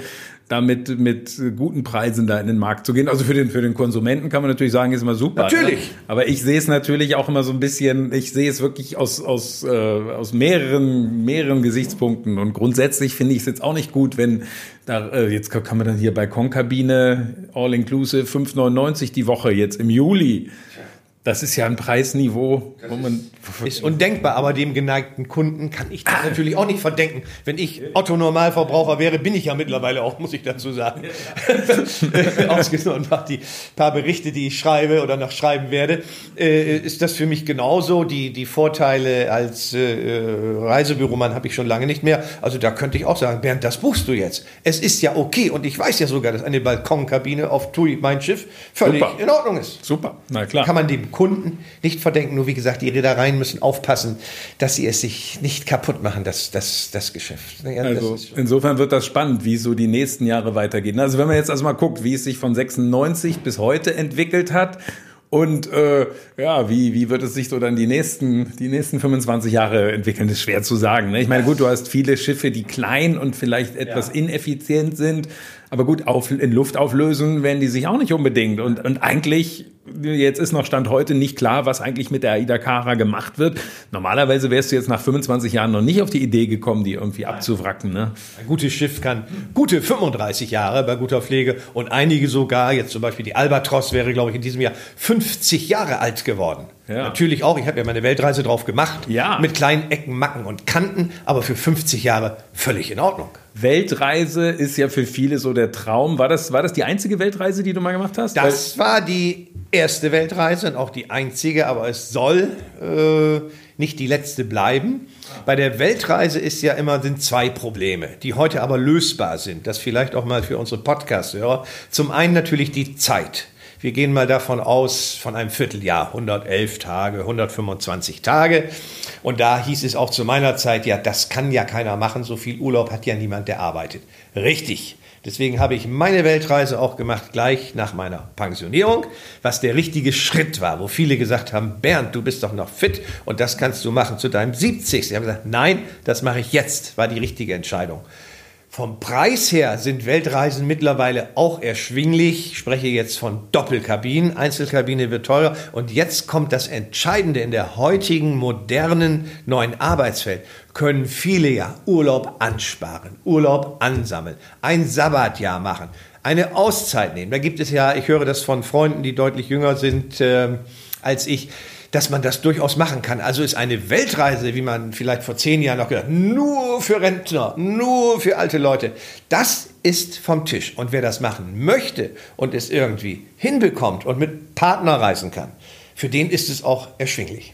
damit mit guten Preisen da in den Markt zu gehen. Also für den, für den Konsumenten kann man natürlich sagen, ist immer super. Natürlich. Ne? Aber ich sehe es natürlich auch immer so ein bisschen, ich sehe es wirklich aus, aus, äh, aus mehreren, mehreren Gesichtspunkten. Und grundsätzlich finde ich es jetzt auch nicht gut, wenn da, äh, jetzt kann man dann hier bei Konkabine All-Inclusive 5,99 die Woche jetzt im Juli. Das ist ja ein Preisniveau, wo man. Ist undenkbar, aber dem geneigten Kunden kann ich das ah. natürlich auch nicht verdenken. Wenn ich Otto Normalverbraucher wäre, bin ich ja mittlerweile auch, muss ich dazu sagen. Ausgenommen nach die paar Berichte, die ich schreibe oder noch schreiben werde, äh, ist das für mich genauso. Die, die Vorteile als äh, Reisebüromann habe ich schon lange nicht mehr. Also da könnte ich auch sagen, Bernd, das buchst du jetzt. Es ist ja okay und ich weiß ja sogar, dass eine Balkonkabine auf TUI, mein Schiff, völlig Super. in Ordnung ist. Super, na klar. Kann man dem Kunden nicht verdenken. Nur wie gesagt, die Reedereien müssen aufpassen, dass sie es sich nicht kaputt machen, das, das, das Geschäft. Ja, also das insofern wird das spannend, wie so die nächsten Jahre weitergehen. Also wenn man jetzt also mal guckt, wie es sich von 96 bis heute entwickelt hat, und äh, ja, wie, wie wird es sich so dann die nächsten, die nächsten 25 Jahre entwickeln? Ist schwer zu sagen. Ne? Ich meine, gut, du hast viele Schiffe, die klein und vielleicht etwas ja. ineffizient sind. Aber gut, auf, in Luft auflösen werden die sich auch nicht unbedingt. Und, und eigentlich Jetzt ist noch Stand heute nicht klar, was eigentlich mit der Aida Cara gemacht wird. Normalerweise wärst du jetzt nach 25 Jahren noch nicht auf die Idee gekommen, die irgendwie abzuwracken. Ne? Ein gutes Schiff kann gute 35 Jahre bei guter Pflege und einige sogar, jetzt zum Beispiel die Albatros wäre, glaube ich, in diesem Jahr 50 Jahre alt geworden. Ja. Natürlich auch, ich habe ja meine Weltreise drauf gemacht, ja. mit kleinen Ecken, Macken und Kanten, aber für 50 Jahre völlig in Ordnung. Weltreise ist ja für viele so der Traum. War das, war das die einzige Weltreise, die du mal gemacht hast? Das Weil war die erste Weltreise und auch die einzige, aber es soll äh, nicht die letzte bleiben. Bei der Weltreise ist ja immer sind zwei Probleme, die heute aber lösbar sind. Das vielleicht auch mal für unsere Podcast-Hörer. Zum einen natürlich die Zeit. Wir gehen mal davon aus, von einem Vierteljahr, 111 Tage, 125 Tage. Und da hieß es auch zu meiner Zeit, ja, das kann ja keiner machen, so viel Urlaub hat ja niemand, der arbeitet. Richtig. Deswegen habe ich meine Weltreise auch gemacht, gleich nach meiner Pensionierung, was der richtige Schritt war, wo viele gesagt haben, Bernd, du bist doch noch fit und das kannst du machen zu deinem 70. Ich habe gesagt, nein, das mache ich jetzt, war die richtige Entscheidung. Vom Preis her sind Weltreisen mittlerweile auch erschwinglich. Ich spreche jetzt von Doppelkabinen. Einzelkabine wird teurer. Und jetzt kommt das Entscheidende in der heutigen modernen neuen Arbeitswelt. Können viele ja Urlaub ansparen, Urlaub ansammeln, ein Sabbatjahr machen, eine Auszeit nehmen. Da gibt es ja, ich höre das von Freunden, die deutlich jünger sind äh, als ich, dass man das durchaus machen kann. Also ist eine Weltreise, wie man vielleicht vor zehn Jahren noch gedacht, nur für Rentner, nur für alte Leute. Das ist vom Tisch. Und wer das machen möchte und es irgendwie hinbekommt und mit Partner reisen kann, für den ist es auch erschwinglich.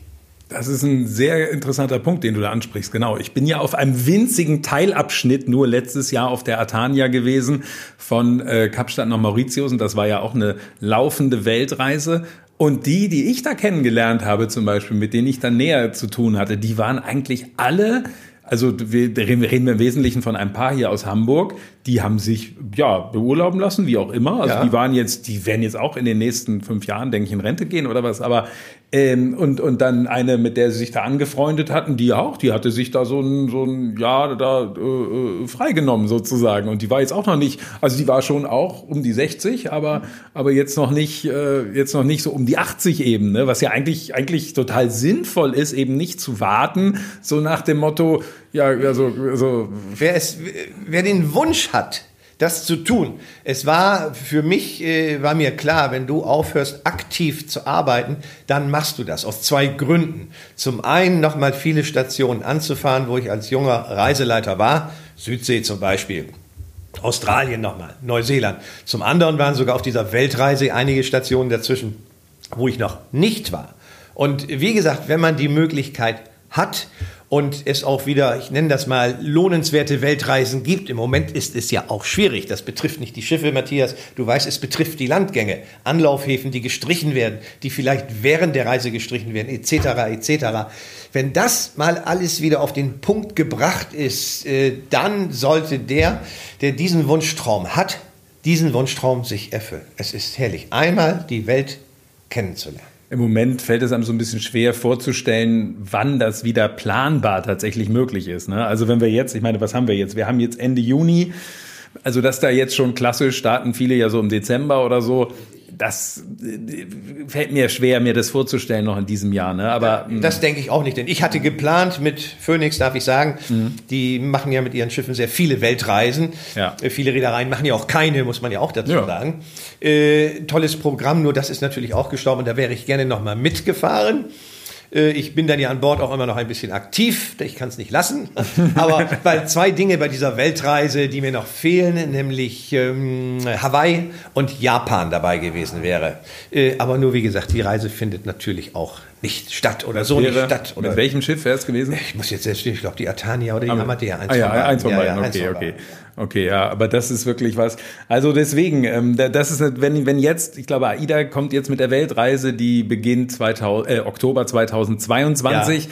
Das ist ein sehr interessanter Punkt, den du da ansprichst. Genau. Ich bin ja auf einem winzigen Teilabschnitt nur letztes Jahr auf der Atania gewesen von äh, Kapstadt nach Mauritius und das war ja auch eine laufende Weltreise. Und die, die ich da kennengelernt habe, zum Beispiel, mit denen ich dann näher zu tun hatte, die waren eigentlich alle also wir reden, wir im Wesentlichen von ein paar hier aus Hamburg, die haben sich ja beurlauben lassen, wie auch immer. Also ja. die waren jetzt, die werden jetzt auch in den nächsten fünf Jahren, denke ich, in Rente gehen oder was. Aber ähm, und und dann eine, mit der sie sich da angefreundet hatten, die auch, die hatte sich da so ein so ein Jahr da äh, äh, freigenommen sozusagen. Und die war jetzt auch noch nicht, also die war schon auch um die 60, aber aber jetzt noch nicht äh, jetzt noch nicht so um die 80 eben, ne? Was ja eigentlich eigentlich total sinnvoll ist, eben nicht zu warten, so nach dem Motto ja, also, also. Wer, es, wer den Wunsch hat, das zu tun. Es war für mich, äh, war mir klar, wenn du aufhörst, aktiv zu arbeiten, dann machst du das. Aus zwei Gründen. Zum einen nochmal viele Stationen anzufahren, wo ich als junger Reiseleiter war. Südsee zum Beispiel. Australien nochmal, Neuseeland. Zum anderen waren sogar auf dieser Weltreise einige Stationen dazwischen, wo ich noch nicht war. Und wie gesagt, wenn man die Möglichkeit hat und es auch wieder, ich nenne das mal, lohnenswerte Weltreisen gibt. Im Moment ist es ja auch schwierig. Das betrifft nicht die Schiffe, Matthias. Du weißt, es betrifft die Landgänge, Anlaufhäfen, die gestrichen werden, die vielleicht während der Reise gestrichen werden, etc., etc. Wenn das mal alles wieder auf den Punkt gebracht ist, äh, dann sollte der, der diesen Wunschtraum hat, diesen Wunschtraum sich erfüllen. Es ist herrlich, einmal die Welt kennenzulernen. Im Moment fällt es einem so ein bisschen schwer vorzustellen, wann das wieder planbar tatsächlich möglich ist. Ne? Also wenn wir jetzt, ich meine, was haben wir jetzt? Wir haben jetzt Ende Juni. Also, dass da jetzt schon klassisch starten viele ja so im Dezember oder so das äh, fällt mir schwer, mir das vorzustellen noch in diesem Jahr. Ne? Aber hm. das denke ich auch nicht, denn ich hatte geplant mit Phoenix, darf ich sagen, mhm. die machen ja mit ihren Schiffen sehr viele Weltreisen. Ja. Äh, viele Reedereien machen ja auch keine, muss man ja auch dazu ja. sagen. Äh, tolles Programm, nur das ist natürlich auch gestorben da wäre ich gerne noch mal mitgefahren. Äh, ich bin dann ja an Bord auch immer noch ein bisschen aktiv. Ich kann es nicht lassen. Aber weil zwei Dinge bei dieser Weltreise, die mir noch fehlen, nämlich ähm, Hawaii und Japan dabei gewesen wäre. Äh, aber nur wie gesagt, die Reise findet natürlich auch nicht statt oder so wäre, nicht statt. Oder mit welchem Schiff wäre es gewesen? Ich muss jetzt selbst, ich glaube die Atania oder die Amadea. Eins ah, ja, eins von beiden. Ja, ja, okay, okay. Okay, ja, aber das ist wirklich was. Also deswegen, ähm, das ist, wenn, wenn jetzt, ich glaube, AIDA kommt jetzt mit der Weltreise, die beginnt 2000, äh, Oktober 2022. Ja.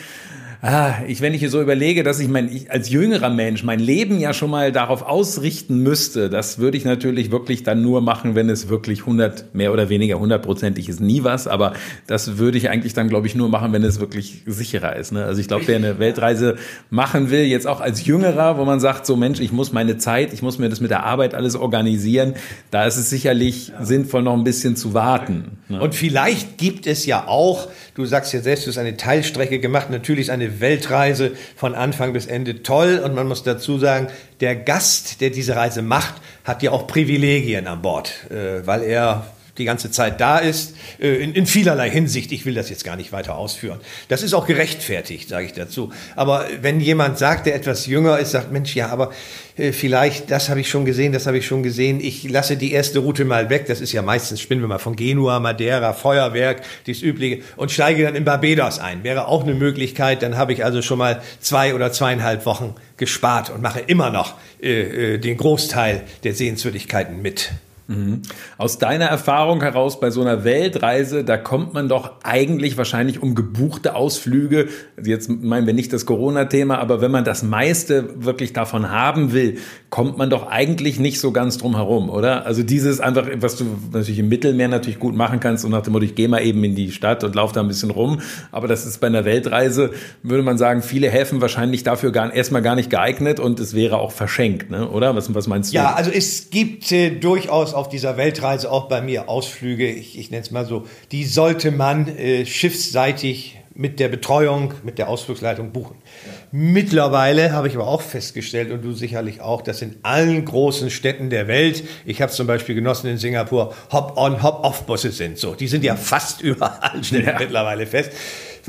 Ah, ich, wenn ich hier so überlege, dass ich mein, ich als jüngerer Mensch mein Leben ja schon mal darauf ausrichten müsste, das würde ich natürlich wirklich dann nur machen, wenn es wirklich 100, mehr oder weniger hundertprozentig ist, nie was, aber das würde ich eigentlich dann, glaube ich, nur machen, wenn es wirklich sicherer ist. Ne? Also ich glaube, wer eine Weltreise machen will, jetzt auch als Jüngerer, wo man sagt, so Mensch, ich muss meine Zeit, ich muss mir das mit der Arbeit alles organisieren, da ist es sicherlich ja. sinnvoll, noch ein bisschen zu warten. Ne? Und vielleicht gibt es ja auch, du sagst ja selbst, du hast eine Teilstrecke gemacht, natürlich eine Weltreise von Anfang bis Ende toll. Und man muss dazu sagen, der Gast, der diese Reise macht, hat ja auch Privilegien an Bord, äh, weil er die ganze Zeit da ist, äh, in, in, vielerlei Hinsicht. Ich will das jetzt gar nicht weiter ausführen. Das ist auch gerechtfertigt, sage ich dazu. Aber wenn jemand sagt, der etwas jünger ist, sagt, Mensch, ja, aber äh, vielleicht, das habe ich schon gesehen, das habe ich schon gesehen, ich lasse die erste Route mal weg, das ist ja meistens, spinnen wir mal von Genua, Madeira, Feuerwerk, dies Übliche, und steige dann in Barbados ein. Wäre auch eine Möglichkeit, dann habe ich also schon mal zwei oder zweieinhalb Wochen gespart und mache immer noch äh, äh den Großteil der Sehenswürdigkeiten mit. Mhm. Aus deiner Erfahrung heraus bei so einer Weltreise, da kommt man doch eigentlich wahrscheinlich um gebuchte Ausflüge, jetzt meinen wir nicht das Corona-Thema, aber wenn man das meiste wirklich davon haben will, kommt man doch eigentlich nicht so ganz drum herum, oder? Also dieses einfach, was du natürlich im Mittelmeer natürlich gut machen kannst und nach dem Motto, ich gehe mal eben in die Stadt und laufe da ein bisschen rum, aber das ist bei einer Weltreise, würde man sagen, viele Häfen wahrscheinlich dafür gar, erstmal gar nicht geeignet und es wäre auch verschenkt, ne? oder? Was, was meinst du? Ja, also es gibt äh, durchaus auf dieser Weltreise auch bei mir Ausflüge, ich, ich nenne es mal so, die sollte man äh, schiffsseitig mit der Betreuung, mit der Ausflugsleitung buchen. Ja. Mittlerweile habe ich aber auch festgestellt, und du sicherlich auch, dass in allen großen Städten der Welt, ich habe zum Beispiel genossen in Singapur, Hop-on, Hop-off-Busse sind. So, die sind ja fast überall ja. mittlerweile fest.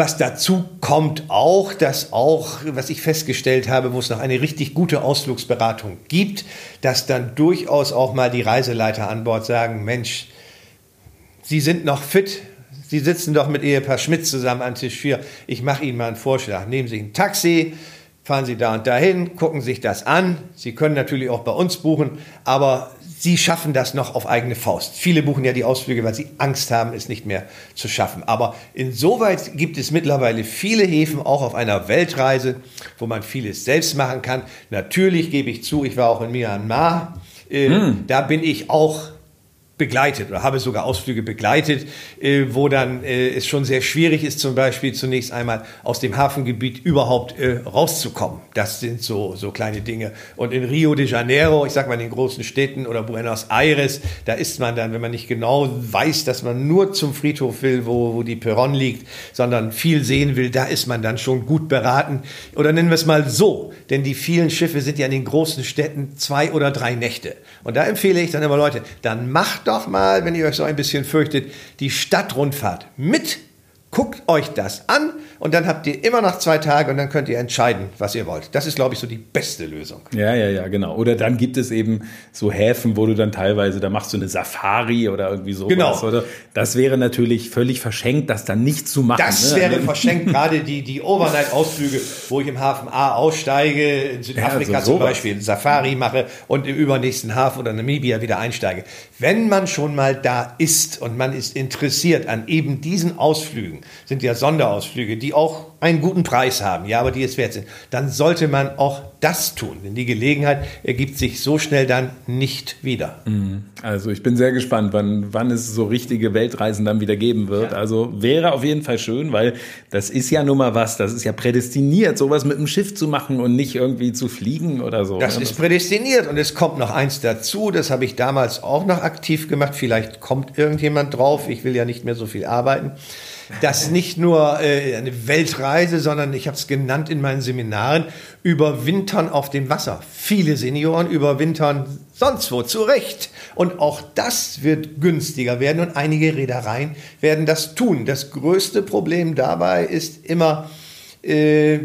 Was dazu kommt auch, dass auch, was ich festgestellt habe, wo es noch eine richtig gute Ausflugsberatung gibt, dass dann durchaus auch mal die Reiseleiter an Bord sagen, Mensch, Sie sind noch fit, Sie sitzen doch mit Ehepaar Schmidt zusammen an Tisch 4. Ich mache Ihnen mal einen Vorschlag. Nehmen Sie ein Taxi, fahren Sie da und dahin, gucken sich das an. Sie können natürlich auch bei uns buchen, aber Sie schaffen das noch auf eigene Faust. Viele buchen ja die Ausflüge, weil sie Angst haben, es nicht mehr zu schaffen. Aber insoweit gibt es mittlerweile viele Häfen, auch auf einer Weltreise, wo man vieles selbst machen kann. Natürlich gebe ich zu, ich war auch in Myanmar. Äh, hm. Da bin ich auch begleitet oder habe sogar Ausflüge begleitet, äh, wo dann äh, es schon sehr schwierig ist, zum Beispiel zunächst einmal aus dem Hafengebiet überhaupt äh, rauszukommen. Das sind so, so kleine Dinge. Und in Rio de Janeiro, ich sag mal in den großen Städten oder Buenos Aires, da ist man dann, wenn man nicht genau weiß, dass man nur zum Friedhof will, wo, wo die Perron liegt, sondern viel sehen will, da ist man dann schon gut beraten. Oder nennen wir es mal so, denn die vielen Schiffe sind ja in den großen Städten zwei oder drei Nächte. Und da empfehle ich dann immer Leute, dann macht doch mal, wenn ihr euch so ein bisschen fürchtet, die Stadtrundfahrt mit. Guckt euch das an und dann habt ihr immer noch zwei Tage und dann könnt ihr entscheiden, was ihr wollt. Das ist, glaube ich, so die beste Lösung. Ja, ja, ja, genau. Oder dann gibt es eben so Häfen, wo du dann teilweise, da machst du eine Safari oder irgendwie sowas. Genau. Oder? Das wäre natürlich völlig verschenkt, das dann nicht zu machen. Das ne? wäre also verschenkt, gerade die, die Overnight-Ausflüge, wo ich im Hafen A aussteige, in Südafrika ja, so zum Beispiel Safari mache und im übernächsten Hafen oder Namibia wieder einsteige. Wenn man schon mal da ist und man ist interessiert an eben diesen Ausflügen, Sind ja Sonderausflüge, die auch einen guten Preis haben, ja, aber die es wert sind. Dann sollte man auch das tun, denn die Gelegenheit ergibt sich so schnell dann nicht wieder. Mhm. Also ich bin sehr gespannt, wann, wann es so richtige Weltreisen dann wieder geben wird. Ja. Also wäre auf jeden Fall schön, weil das ist ja nun mal was, das ist ja prädestiniert, sowas mit dem Schiff zu machen und nicht irgendwie zu fliegen oder so. Das ist prädestiniert und es kommt noch eins dazu, das habe ich damals auch noch aktiv gemacht, vielleicht kommt irgendjemand drauf, ich will ja nicht mehr so viel arbeiten dass nicht nur äh, eine Weltreise, sondern ich habe es genannt in meinen Seminaren, überwintern auf dem Wasser. Viele Senioren überwintern sonst wo, zu Recht. Und auch das wird günstiger werden und einige Reedereien werden das tun. Das größte Problem dabei ist immer äh,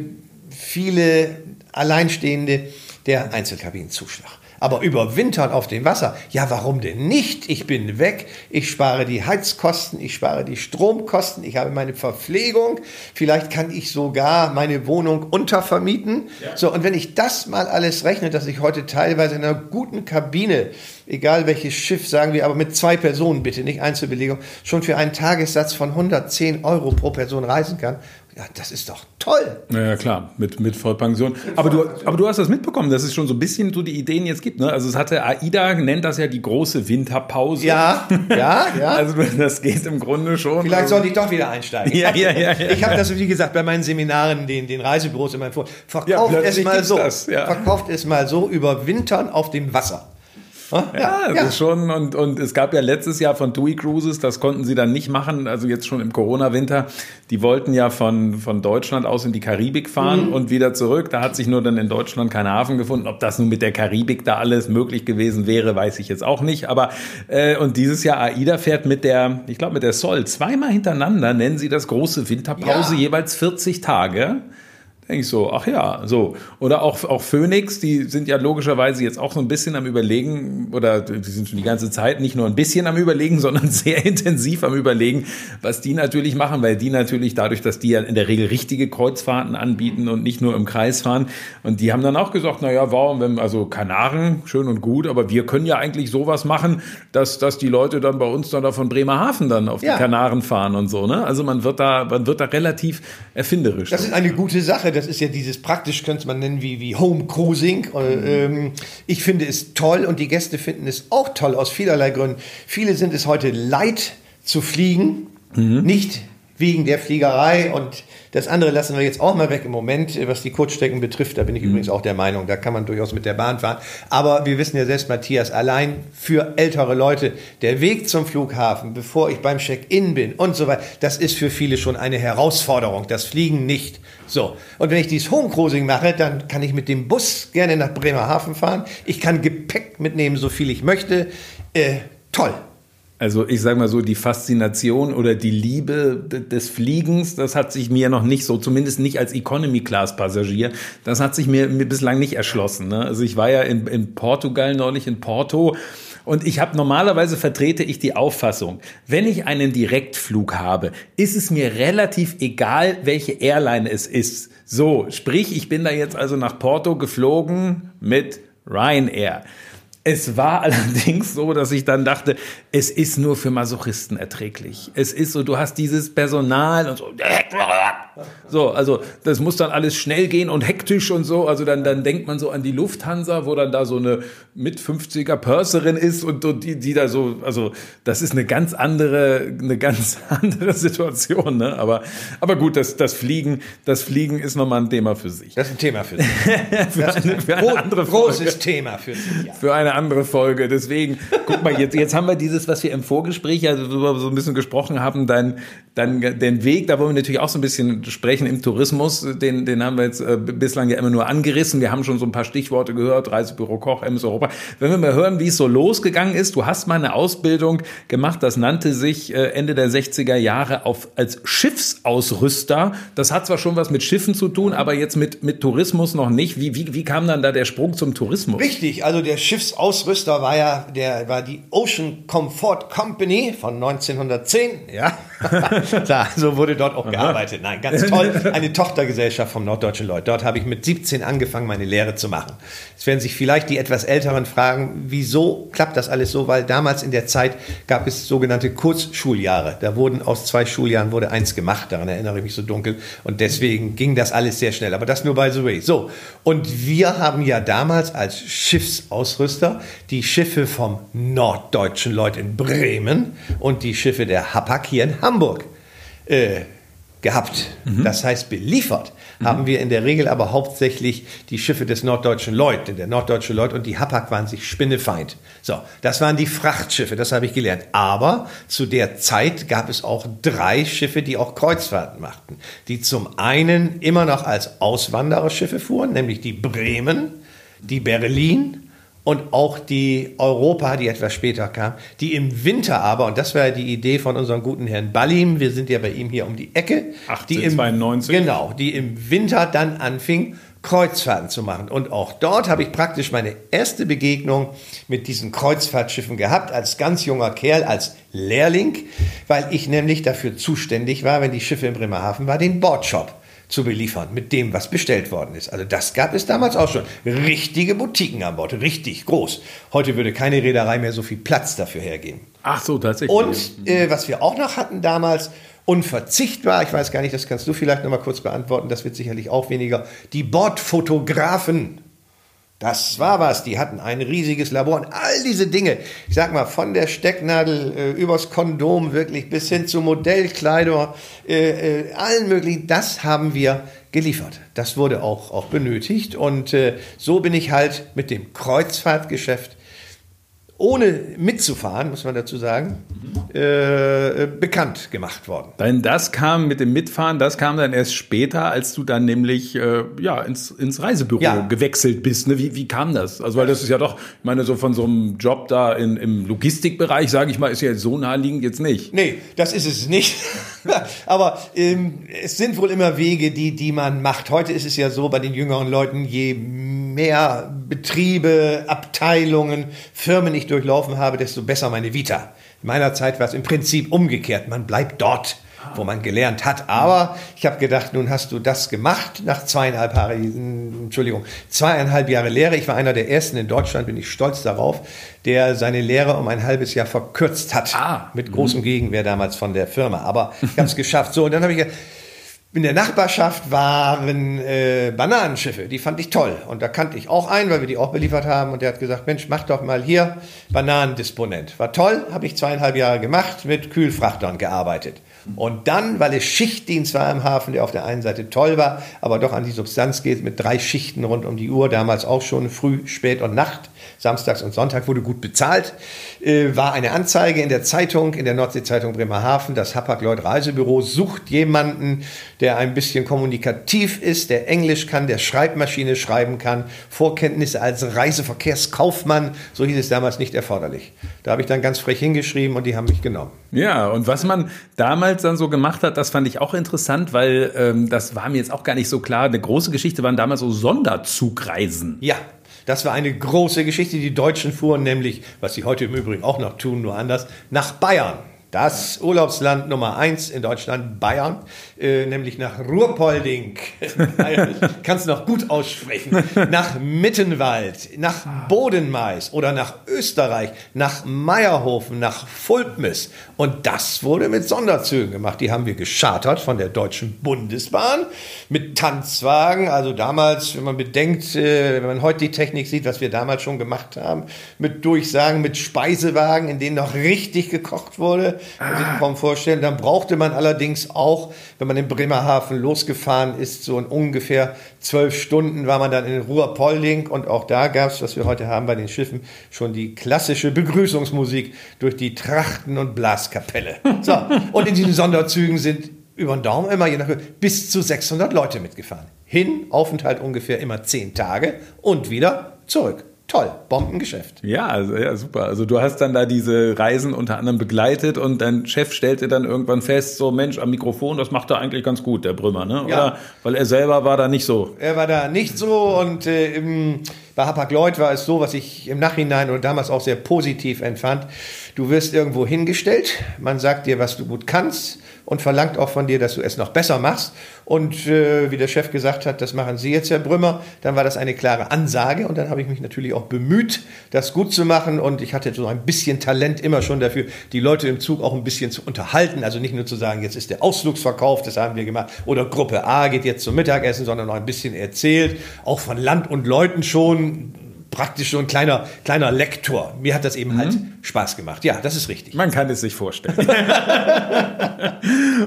viele Alleinstehende, der Einzelkabinenzuschlag. Aber überwintern auf dem Wasser, ja, warum denn nicht? Ich bin weg, ich spare die Heizkosten, ich spare die Stromkosten, ich habe meine Verpflegung, vielleicht kann ich sogar meine Wohnung untervermieten. Ja. So, und wenn ich das mal alles rechne, dass ich heute teilweise in einer guten Kabine, egal welches Schiff, sagen wir, aber mit zwei Personen bitte, nicht Einzelbelegung, schon für einen Tagessatz von 110 Euro pro Person reisen kann ja, das ist doch toll. Ja, klar, mit, mit Vollpension. aber, Du, aber du hast das mitbekommen, dass es schon so ein bisschen so die Ideen jetzt gibt. Ne? Also es hatte AIDA, nennt das ja die große Winterpause. Ja, ja, ja. also das geht im Grunde schon. Vielleicht sollte ich doch wieder einsteigen. Ja, ja, ja. ja ich habe das, wie gesagt, bei meinen Seminaren, den, den Reisebüros immer vor. Verkauft ja, es mal so. Das, ja. Verkauft es mal so über Wintern auf dem Wasser. Ja, ja, das ist schon. Und, und es gab ja letztes Jahr von TUI Cruises, das konnten sie dann nicht machen, also jetzt schon im Corona-Winter. Die wollten ja von, von Deutschland aus in die Karibik fahren mhm. und wieder zurück. Da hat sich nur dann in Deutschland kein Hafen gefunden. Ob das nun mit der Karibik da alles möglich gewesen wäre, weiß ich jetzt auch nicht. Aber äh, und dieses Jahr AIDA fährt mit der, ich glaube mit der Sol zweimal hintereinander, nennen sie das große Winterpause, ja. jeweils 40 Tage denke ich so, ach ja, so. Oder auch, auch Phoenix, die sind ja logischerweise jetzt auch so ein bisschen am Überlegen, oder die sind schon die ganze Zeit nicht nur ein bisschen am Überlegen, sondern sehr intensiv am Überlegen, was die natürlich machen, weil die natürlich dadurch, dass die ja in der Regel richtige Kreuzfahrten anbieten und nicht nur im Kreis fahren. Und die haben dann auch gesagt, na ja, warum, wenn, also Kanaren, schön und gut, aber wir können ja eigentlich sowas machen, dass, dass die Leute dann bei uns dann da von Bremerhaven dann auf ja. die Kanaren fahren und so, ne? Also man wird da, man wird da relativ erfinderisch. Das ist eine gute Sache das ist ja dieses praktisch, könnte man nennen, wie, wie Home Cruising. Mhm. Ich finde es toll und die Gäste finden es auch toll aus vielerlei Gründen. Viele sind es heute leid zu fliegen, mhm. nicht wegen der Fliegerei und das andere lassen wir jetzt auch mal weg im Moment, was die Kurzstrecken betrifft. Da bin ich mhm. übrigens auch der Meinung, da kann man durchaus mit der Bahn fahren. Aber wir wissen ja selbst, Matthias, allein für ältere Leute, der Weg zum Flughafen, bevor ich beim Check-in bin und so weiter, das ist für viele schon eine Herausforderung. Das Fliegen nicht. So. Und wenn ich dieses Homecruising mache, dann kann ich mit dem Bus gerne nach Bremerhaven fahren. Ich kann Gepäck mitnehmen, so viel ich möchte. Äh, toll. Also ich sage mal so, die Faszination oder die Liebe des Fliegens, das hat sich mir noch nicht so, zumindest nicht als Economy-Class-Passagier, das hat sich mir, mir, bislang nicht erschlossen. Ne? Also ich war ja in, in Portugal neulich, in Porto, und ich habe normalerweise vertrete ich die Auffassung, wenn ich einen Direktflug habe, ist es mir relativ egal, welche Airline es ist. So, sprich, ich bin da jetzt also nach Porto geflogen mit Ryanair. Es war allerdings so, dass ich dann dachte, es ist nur für Masochisten erträglich. Es ist so, du hast dieses Personal und so. So, also das muss dann alles schnell gehen und hektisch und so. Also dann, dann denkt man so an die Lufthansa, wo dann da so eine mit 50er Purserin ist und, und die, die da so, also das ist eine ganz andere, eine ganz andere Situation. Ne? Aber, aber gut, das, das Fliegen, das Fliegen ist nochmal ein Thema für sich. Das ist ein Thema für sich. für, eine, für eine andere Großes Folge. Thema für sich. Ja. Für eine andere Folge. Deswegen, guck mal, jetzt, jetzt haben wir dieses, was wir im Vorgespräch also so ein bisschen gesprochen haben, dann, dann den Weg, da wollen wir natürlich auch so ein bisschen sprechen im Tourismus. Den, den haben wir jetzt äh, bislang ja immer nur angerissen. Wir haben schon so ein paar Stichworte gehört, Reisebüro Koch, MS Europa. Wenn wir mal hören, wie es so losgegangen ist, du hast mal eine Ausbildung gemacht, das nannte sich äh, Ende der 60er Jahre auf, als Schiffsausrüster. Das hat zwar schon was mit Schiffen zu tun, aber jetzt mit, mit Tourismus noch nicht. Wie, wie, wie kam dann da der Sprung zum Tourismus? Richtig, also der Schiffsausrüster Ausrüster war ja der war die Ocean Comfort Company von 1910, ja. da, so wurde dort auch gearbeitet. Nein, ganz toll. Eine Tochtergesellschaft vom Norddeutschen Lloyd. Dort habe ich mit 17 angefangen, meine Lehre zu machen. Jetzt werden sich vielleicht die etwas Älteren fragen, wieso klappt das alles so? Weil damals in der Zeit gab es sogenannte Kurzschuljahre. Da wurden aus zwei Schuljahren wurde eins gemacht. Daran erinnere ich mich so dunkel. Und deswegen ging das alles sehr schnell. Aber das nur by the way. So. Und wir haben ja damals als Schiffsausrüster die Schiffe vom Norddeutschen Lloyd in Bremen und die Schiffe der Hapag hier in Hamburg äh, gehabt. Mhm. Das heißt, beliefert mhm. haben wir in der Regel aber hauptsächlich die Schiffe des Norddeutschen Lloyd. Denn der Norddeutsche Lloyd und die Hapag waren sich spinnefeind. So, das waren die Frachtschiffe, das habe ich gelernt. Aber zu der Zeit gab es auch drei Schiffe, die auch Kreuzfahrten machten. Die zum einen immer noch als Auswandererschiffe fuhren, nämlich die Bremen, die Berlin und auch die Europa, die etwas später kam, die im Winter aber, und das war ja die Idee von unserem guten Herrn Ballim, wir sind ja bei ihm hier um die Ecke, 1892. Die im, genau, die im Winter dann anfing, Kreuzfahrten zu machen. Und auch dort habe ich praktisch meine erste Begegnung mit diesen Kreuzfahrtschiffen gehabt, als ganz junger Kerl, als Lehrling, weil ich nämlich dafür zuständig war, wenn die Schiffe in Bremerhaven war, den Bordshop zu beliefern mit dem, was bestellt worden ist. Also das gab es damals auch schon. Richtige Boutiquen an Bord, richtig groß. Heute würde keine Reederei mehr so viel Platz dafür hergeben. Ach so, tatsächlich. Und äh, was wir auch noch hatten damals, unverzichtbar, ich weiß gar nicht, das kannst du vielleicht noch mal kurz beantworten, das wird sicherlich auch weniger, die Bordfotografen. Das war was. Die hatten ein riesiges Labor und all diese Dinge. Ich sag mal, von der Stecknadel äh, übers Kondom wirklich bis hin zu Modellkleidung, äh, äh, allen möglichen. Das haben wir geliefert. Das wurde auch, auch benötigt. Und äh, so bin ich halt mit dem Kreuzfahrtgeschäft ohne mitzufahren, muss man dazu sagen, äh, äh, bekannt gemacht worden. Denn das kam mit dem Mitfahren, das kam dann erst später, als du dann nämlich äh, ja, ins, ins Reisebüro ja. gewechselt bist. Ne? Wie, wie kam das? Also, weil das ist ja doch, ich meine, so von so einem Job da in, im Logistikbereich, sage ich mal, ist ja so naheliegend jetzt nicht. Nee, das ist es nicht. Aber ähm, es sind wohl immer Wege, die, die man macht. Heute ist es ja so bei den jüngeren Leuten, je mehr Betriebe, Abteilungen, Firmen ich durchlaufen habe, desto besser meine Vita. In meiner Zeit war es im Prinzip umgekehrt. Man bleibt dort, wo man gelernt hat. Aber ich habe gedacht, nun hast du das gemacht nach zweieinhalb Jahre, Entschuldigung, zweieinhalb Jahre Lehre. Ich war einer der ersten in Deutschland, bin ich stolz darauf, der seine Lehre um ein halbes Jahr verkürzt hat. Ah. Mit großem Gegenwehr damals von der Firma. Aber ich habe es geschafft. So, und dann habe ich gesagt, in der Nachbarschaft waren äh, Bananenschiffe, die fand ich toll. Und da kannte ich auch einen, weil wir die auch beliefert haben. Und der hat gesagt, Mensch, mach doch mal hier Bananendisponent. War toll, habe ich zweieinhalb Jahre gemacht, mit Kühlfrachtern gearbeitet. Und dann, weil es Schichtdienst war im Hafen, der auf der einen Seite toll war, aber doch an die Substanz geht, mit drei Schichten rund um die Uhr, damals auch schon früh, spät und Nacht, samstags und Sonntag wurde gut bezahlt, äh, war eine Anzeige in der Zeitung, in der Nordsee-Zeitung Bremerhaven, das Hapag-Lloyd Reisebüro sucht jemanden, der ein bisschen kommunikativ ist, der Englisch kann, der Schreibmaschine schreiben kann, Vorkenntnisse als Reiseverkehrskaufmann, so hieß es damals nicht erforderlich. Da habe ich dann ganz frech hingeschrieben und die haben mich genommen. Ja, und was man damals dann so gemacht hat, das fand ich auch interessant, weil ähm, das war mir jetzt auch gar nicht so klar. Eine große Geschichte waren damals so Sonderzugreisen. Ja, das war eine große Geschichte. Die Deutschen fuhren nämlich, was sie heute im Übrigen auch noch tun, nur anders, nach Bayern. Das Urlaubsland Nummer eins in Deutschland, Bayern, äh, nämlich nach Ruhrpolding. Kannst du noch gut aussprechen. Nach Mittenwald, nach Bodenmais oder nach Österreich, nach Meierhofen, nach Fulpmis. Und das wurde mit Sonderzügen gemacht. Die haben wir geschartert von der Deutschen Bundesbahn mit Tanzwagen. Also damals, wenn man bedenkt, äh, wenn man heute die Technik sieht, was wir damals schon gemacht haben, mit Durchsagen, mit Speisewagen, in denen noch richtig gekocht wurde. Kann sich kaum vorstellen. Dann brauchte man allerdings auch, wenn man in Bremerhaven losgefahren ist, so in ungefähr zwölf Stunden war man dann in Ruhrpolding und auch da gab es, was wir heute haben bei den Schiffen, schon die klassische Begrüßungsmusik durch die Trachten- und Blaskapelle. So, und in diesen Sonderzügen sind über den Daumen immer je nach bis zu 600 Leute mitgefahren. Hin, Aufenthalt ungefähr immer zehn Tage und wieder zurück. Toll, Bombengeschäft. Ja, also, ja, super. Also du hast dann da diese Reisen unter anderem begleitet und dein Chef stellte dann irgendwann fest, so Mensch, am Mikrofon, das macht er eigentlich ganz gut, der Brümmer, ne? Oder? Ja. Weil er selber war da nicht so. Er war da nicht so und äh, im, bei Hapag-Lloyd war es so, was ich im Nachhinein oder damals auch sehr positiv empfand. Du wirst irgendwo hingestellt, man sagt dir, was du gut kannst und verlangt auch von dir, dass du es noch besser machst. Und äh, wie der Chef gesagt hat, das machen Sie jetzt, Herr Brümmer, dann war das eine klare Ansage. Und dann habe ich mich natürlich auch bemüht, das gut zu machen. Und ich hatte so ein bisschen Talent immer schon dafür, die Leute im Zug auch ein bisschen zu unterhalten, also nicht nur zu sagen, jetzt ist der Ausflugsverkauf, das haben wir gemacht, oder Gruppe A geht jetzt zum Mittagessen, sondern noch ein bisschen erzählt, auch von Land und Leuten schon, praktisch so ein kleiner, kleiner Lektor. Mir hat das eben halt Spaß gemacht. Ja, das ist richtig. Man kann es sich vorstellen.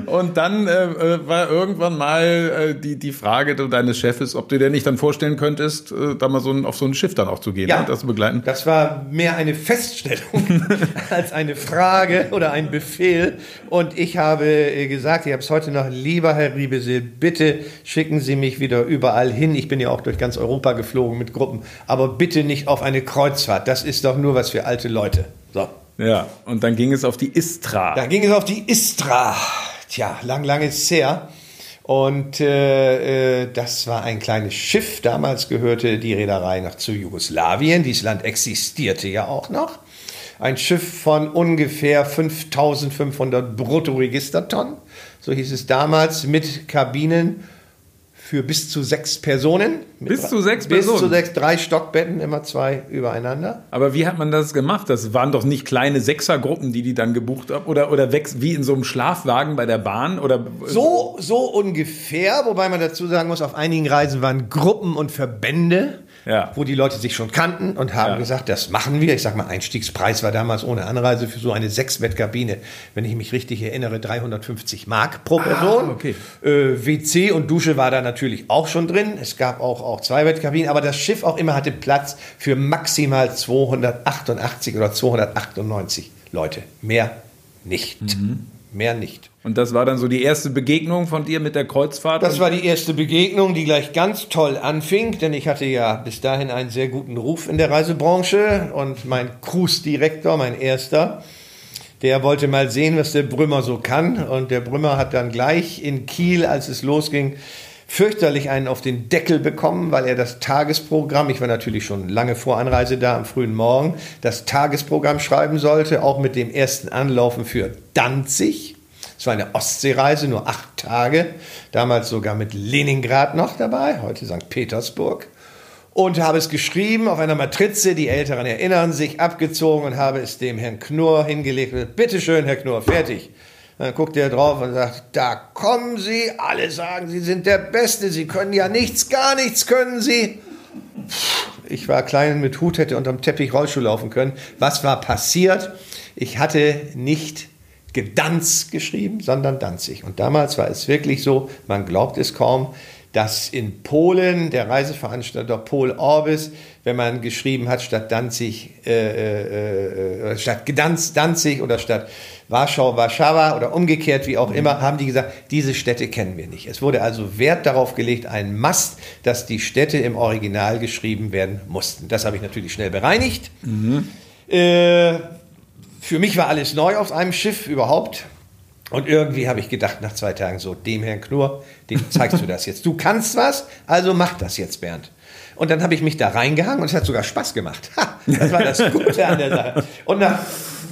und dann äh, äh, war irgendwann mal äh, die, die Frage deines Chefes, ob du dir nicht dann vorstellen könntest, äh, da mal so ein, auf so ein Schiff dann auch zu gehen, Ja. ne, das zu begleiten. Das war mehr eine Feststellung als eine Frage oder ein Befehl. Und ich habe äh, gesagt, ich habe es heute noch, lieber Herr Riebesel, bitte schicken Sie mich wieder überall hin. Ich bin ja auch durch ganz Europa geflogen mit Gruppen. Aber bitte nicht auf eine Kreuzfahrt. Das ist doch nur was für alte Leute. So. Ja, und dann ging es auf die Istra. Da ging es auf die Istra. Tja, lang, lang ist es her. Und äh, äh, das war ein kleines Schiff. Damals gehörte die Reederei noch zu Jugoslawien. Dieses Land existierte ja auch noch. Ein Schiff von ungefähr 5500 Bruttoregistertonnen. So hieß es damals, mit Kabinen für bis zu sechs Personen. Bis zu sechs Bis zu Personen? sechs, drei Stockbetten, immer zwei übereinander. Aber wie hat man das gemacht? Das waren doch nicht kleine Sechsergruppen, die die dann gebucht haben? Oder, oder wie in so einem Schlafwagen bei der Bahn? Oder So, so ungefähr, wobei man dazu sagen muss, auf einigen Reisen waren Gruppen und Verbände, Ja. wo die Leute sich schon kannten und haben Ja. gesagt, das machen wir. Ich sag mal, Einstiegspreis war damals ohne Anreise für so eine Sechsbettkabine, wenn ich mich richtig erinnere, 350 Mark pro Person. okay. Äh, WC und Dusche war da natürlich auch schon drin. Es gab auch, auch Zweibettkabinen, aber das Schiff auch immer hatte Platz für maximal 288 oder 298 Leute. Mehr nicht. Mhm. Mehr nicht. Und das war dann so die erste Begegnung von dir mit der Kreuzfahrt? Das war die erste Begegnung, die gleich ganz toll anfing, denn ich hatte ja bis dahin einen sehr guten Ruf in der Reisebranche und mein Cruise-Direktor, mein erster, der wollte mal sehen, was der Brümmer so kann und der Brümmer hat dann gleich in Kiel, als es losging, fürchterlich einen auf den Deckel bekommen, weil er das Tagesprogramm, ich war natürlich schon lange vor Anreise da am frühen Morgen, das Tagesprogramm schreiben sollte, auch mit dem ersten Anlaufen für Danzig. Es war eine Ostseereise, nur acht Tage, damals sogar mit Leningrad noch dabei, heute St. Petersburg. Und habe es geschrieben auf einer Matrize, die Älteren erinnern sich, abgezogen und habe es dem Herrn Knurr hingelegt. Bitte schön, Herr Knurr, fertig. Dann guckt er drauf und sagt, da kommen Sie, alle sagen, Sie sind der Beste, Sie können ja nichts, gar nichts können Sie. Ich war klein mit Hut, hätte unterm Teppich Rollschuh laufen können. Was war passiert? Ich hatte nicht Gedanz geschrieben, sondern Danzig. Und damals war es wirklich so, man glaubt es kaum, dass in Polen der Reiseveranstalter Pol Orbis, wenn man geschrieben hat, statt Danzig, äh, äh, äh, statt Gdansk, Danzig oder statt Warschau, Warschauer oder umgekehrt, wie auch immer, haben die gesagt, diese Städte kennen wir nicht. Es wurde also Wert darauf gelegt, ein Must, dass die Städte im Original geschrieben werden mussten. Das habe ich natürlich schnell bereinigt. Äh, für mich war alles neu auf einem Schiff überhaupt. Und irgendwie habe ich gedacht, nach zwei Tagen so, dem Herrn Knurr, dem zeigst du das jetzt. Du kannst was, also mach das jetzt, Bernd. Und dann habe ich mich da reingehangen und es hat sogar Spaß gemacht. Ha, das war das Gute an der Sache. Und nach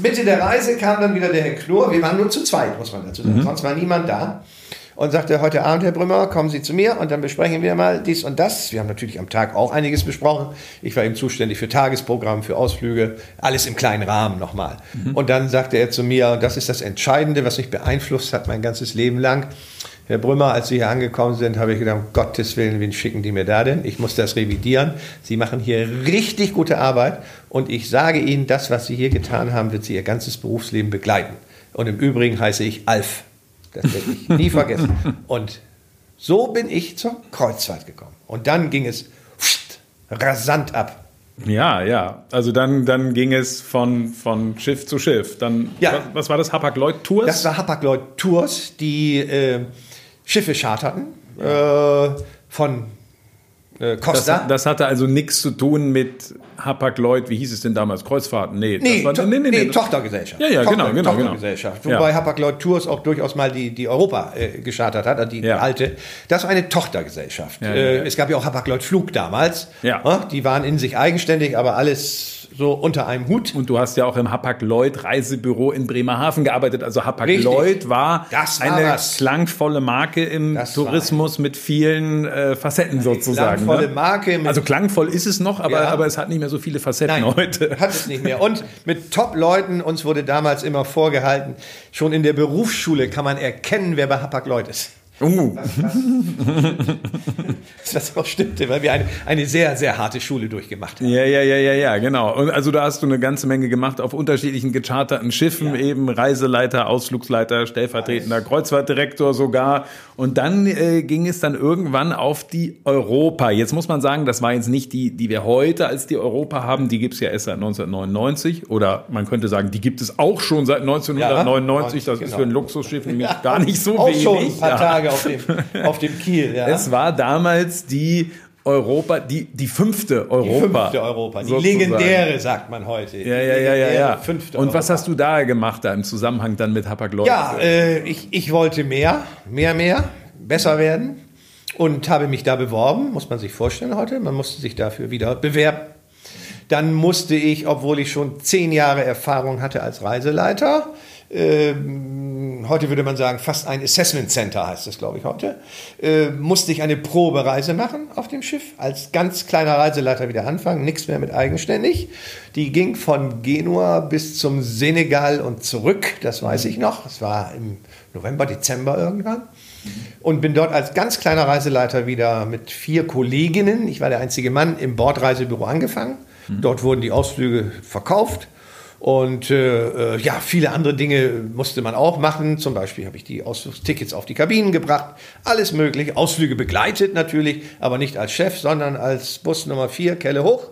Mitte der Reise kam dann wieder der Herr Knurr. Wir waren nur zu zweit, muss man dazu sagen. Sonst war niemand da. Und sagte, heute Abend, Herr Brümmer, kommen Sie zu mir und dann besprechen wir mal dies und das. Wir haben natürlich am Tag auch einiges besprochen. Ich war eben zuständig für Tagesprogramm, für Ausflüge, alles im kleinen Rahmen nochmal. Und dann sagte er zu mir, und das ist das Entscheidende, was mich beeinflusst hat mein ganzes Leben lang. Herr Brümmer, als Sie hier angekommen sind, habe ich gedacht, um Gottes Willen, wen schicken die mir da denn? Ich muss das revidieren. Sie machen hier richtig gute Arbeit und ich sage Ihnen, das, was Sie hier getan haben, wird Sie Ihr ganzes Berufsleben begleiten. Und im Übrigen heiße ich Alf. Das werde ich nie vergessen. Und so bin ich zur Kreuzfahrt gekommen. Und dann ging es rasant ab. Ja, ja. Also dann, dann ging es von, von Schiff zu Schiff. Dann, Ja. was, was war das? Hapag-Lloyd Tours? Das war Hapag-Lloyd Tours, die äh, Schiffe charterten äh, von äh, Costa. Das, das, hatte also nichts zu tun mit Hapag-Lloyd, wie hieß es denn damals? Kreuzfahrten? Nee, nee, war, nee, nee, nee, Tochtergesellschaft. Ja, ja, Tochter, genau, genau. genau. Tochtergesellschaft. genau. Wobei ja. Hapag-Lloyd Tours auch durchaus mal die, die Europa äh, geschartert hat, also die ja. alte. Das war eine Tochtergesellschaft. Ja, äh, es gab ja auch Hapag-Lloyd Flug damals. Ja. Die waren in sich eigenständig, aber alles so unter einem Hut. Und du hast ja auch im Hapag-Lloyd Reisebüro in Bremerhaven gearbeitet. Also Hapag-Lloyd war, war, eine was. klangvolle Marke im das Tourismus mit vielen äh, Facetten sozusagen. Klangvolle ne? Marke. also klangvoll ist es noch, aber, ja. aber es hat nicht mehr so viele Facetten Nein, heute. Hat es nicht mehr. Und mit Top-Leuten, uns wurde damals immer vorgehalten, schon in der Berufsschule kann man erkennen, wer bei Hapag-Lloyd ist. Uh. das auch stimmte, weil wir eine, eine sehr, sehr harte Schule durchgemacht haben. Ja, ja, ja, ja, ja, genau. Und also da hast du eine ganze Menge gemacht auf unterschiedlichen gecharterten Schiffen, ja. eben Reiseleiter, Ausflugsleiter, stellvertretender Kreuzfahrtdirektor sogar. Und dann äh, ging es dann irgendwann auf die Europa. Jetzt muss man sagen, das war jetzt nicht die, die wir heute als die Europa haben. Die gibt's ja erst seit 1999. Oder man könnte sagen, die gibt es auch schon seit 1999. Ja, das genau. ist für ein Luxusschiff nämlich ja. gar nicht so auch wenig. Schon ein paar Tage Tage auf dem, auf dem Kiel. Ja. Es war damals die Europa, die, die fünfte Europa. Die fünfte Europa, die sozusagen. legendäre, sagt man heute. Ja, ja, ja, ja. ja. Fünfte Und Europa. was hast du da gemacht, da im Zusammenhang dann mit Hapag-Lloyd? Ja, äh, ich, ich wollte mehr, mehr, mehr, besser werden und habe mich da beworben, muss man sich vorstellen heute. Man musste sich dafür wieder bewerben. Dann musste ich, obwohl ich schon zehn Jahre Erfahrung hatte als Reiseleiter, heute würde man sagen, fast ein Assessment Center heißt das, glaube ich, heute, äh, musste ich eine Probereise machen auf dem Schiff, als ganz kleiner Reiseleiter wieder anfangen, nichts mehr mit eigenständig. Die ging von Genua bis zum Senegal und zurück, das weiß ich noch, das war im November, Dezember irgendwann. Und bin dort als ganz kleiner Reiseleiter wieder mit vier Kolleginnen, ich war der einzige Mann, im Bordreisebüro angefangen. Dort wurden die Ausflüge verkauft und äh, äh, ja, viele andere Dinge musste man auch machen. Zum Beispiel habe ich die Ausflugstickets auf die Kabinen gebracht. Alles mögliche. Ausflüge begleitet natürlich, aber nicht als Chef, sondern als Bus Nummer 4, Kelle hoch.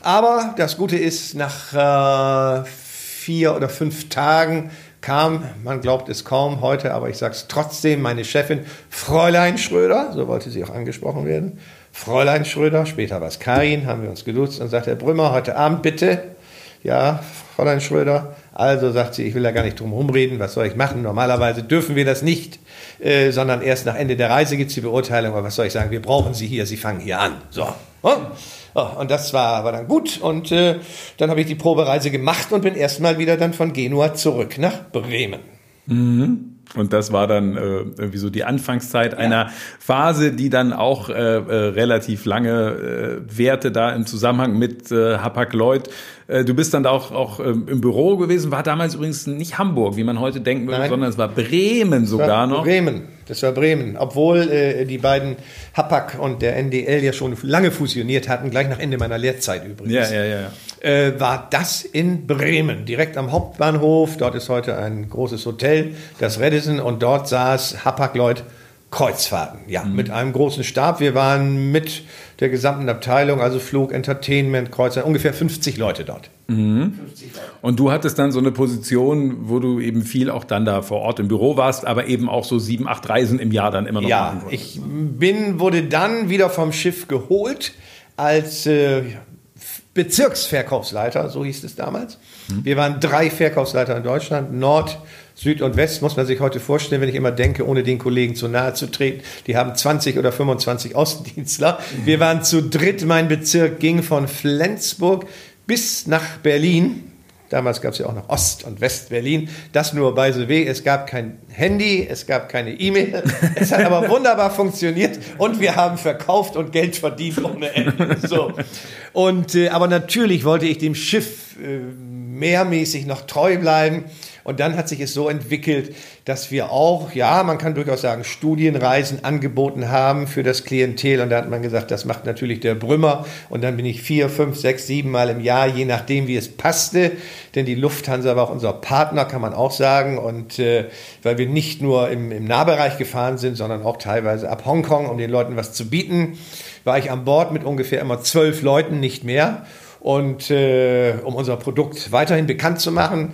Aber das Gute ist, nach äh, vier oder fünf Tagen kam, man glaubt es kaum heute, aber ich sage es trotzdem, meine Chefin, Fräulein Schröder, so wollte sie auch angesprochen werden. Fräulein Schröder, später war es Karin, haben wir uns geduzt und sagt, Herr Brümmer, heute Abend bitte ja, Fräulein Schröder. Also sagt sie, ich will da gar nicht drum rumreden, was soll ich machen? Normalerweise dürfen wir das nicht, äh, sondern erst nach Ende der Reise gibt es die Beurteilung. Aber was soll ich sagen? Wir brauchen Sie hier, Sie fangen hier an. So. Oh. Oh, und das war, war dann gut. Und äh, dann habe ich die Probereise gemacht und bin erstmal wieder dann von Genua zurück nach Bremen. Mhm. Und das war dann äh, irgendwie so die Anfangszeit ja. einer Phase, die dann auch äh, äh, relativ lange äh, währte da im Zusammenhang mit äh, Hapag-Lloyd. Äh, du bist dann auch, auch ähm, im Büro gewesen, war damals übrigens nicht Hamburg, wie man heute denken würde, Nein. sondern es war Bremen sogar war noch. Bremen, das war Bremen. Obwohl äh, die beiden Hapag und der NDL ja schon lange fusioniert hatten, gleich nach Ende meiner Lehrzeit übrigens. Ja, ja, ja. Äh, war das in Bremen, direkt am Hauptbahnhof. Dort ist heute ein großes Hotel, das Redison, und dort saß Hapag-Lloyd Kreuzfahrten, ja, mhm. mit einem großen Stab. Wir waren mit der gesamten Abteilung, also Flug, Entertainment, Kreuzfahrt, ungefähr 50 Leute dort. Mhm. 50 Leute. Und du hattest dann so eine Position, wo du eben viel auch dann da vor Ort im Büro warst, aber eben auch so sieben, acht Reisen im Jahr dann immer noch ja, machen konntest. ich bin, wurde dann wieder vom Schiff geholt als äh, Bezirksverkaufsleiter, so hieß es damals. Mhm. Wir waren drei Verkaufsleiter in Deutschland, Nord, Süd und West muss man sich heute vorstellen, wenn ich immer denke, ohne den Kollegen zu nahe zu treten. Die haben 20 oder 25 Außendienstler. Wir waren zu dritt. Mein Bezirk ging von Flensburg bis nach Berlin. Damals gab es ja auch noch Ost- und West-Berlin. Das nur bei so weh. Es gab kein Handy, es gab keine E-Mail. Es hat aber wunderbar funktioniert und wir haben verkauft und Geld verdient ohne Ende. So. Und, äh, aber natürlich wollte ich dem Schiff äh, mehrmäßig noch treu bleiben. Und dann hat sich es so entwickelt, dass wir auch, ja, man kann durchaus sagen, Studienreisen angeboten haben für das Klientel. Und da hat man gesagt, das macht natürlich der Brümmer. Und dann bin ich vier, fünf, sechs, sieben Mal im Jahr, je nachdem, wie es passte. Denn die Lufthansa war auch unser Partner, kann man auch sagen. Und äh, weil wir nicht nur im, im Nahbereich gefahren sind, sondern auch teilweise ab Hongkong, um den Leuten was zu bieten, war ich an Bord mit ungefähr immer zwölf Leuten, nicht mehr. und äh, um unser Produkt weiterhin bekannt zu machen.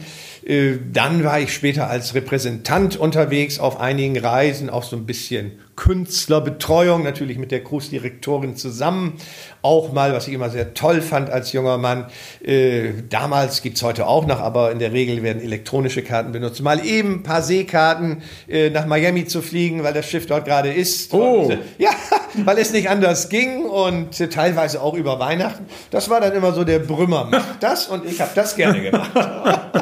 Äh, dann war ich später als Repräsentant unterwegs auf einigen Reisen, auch so ein bisschen Künstlerbetreuung, natürlich mit der Cruise-Direktorin zusammen. Auch mal, was ich immer sehr toll fand als junger Mann, äh, damals gibt's heute auch noch, aber in der Regel werden elektronische Karten benutzt. Mal eben ein paar Seekarten äh, nach Miami zu fliegen, weil das Schiff dort gerade ist. Oh. Und, äh, ja, weil es nicht anders ging und äh, teilweise auch über Weihnachten. Das war dann immer so der Brümmer. Macht das und ich habe das gerne gemacht.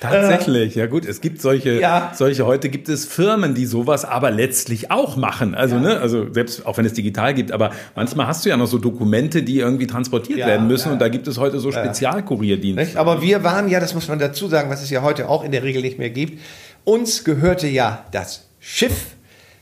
Tatsächlich, ja gut, es gibt solche, Ja. solche, heute gibt es Firmen, die sowas aber letztlich auch machen. Also, ne, also selbst auch wenn es digital gibt, aber manchmal hast du ja noch so Dokumente, die irgendwie transportiert Ja, werden müssen ja. und da gibt es heute so Spezialkurierdienste. Aber wir waren ja, das muss man dazu sagen, was es ja heute auch in der Regel nicht mehr gibt. Uns gehörte ja das Schiff,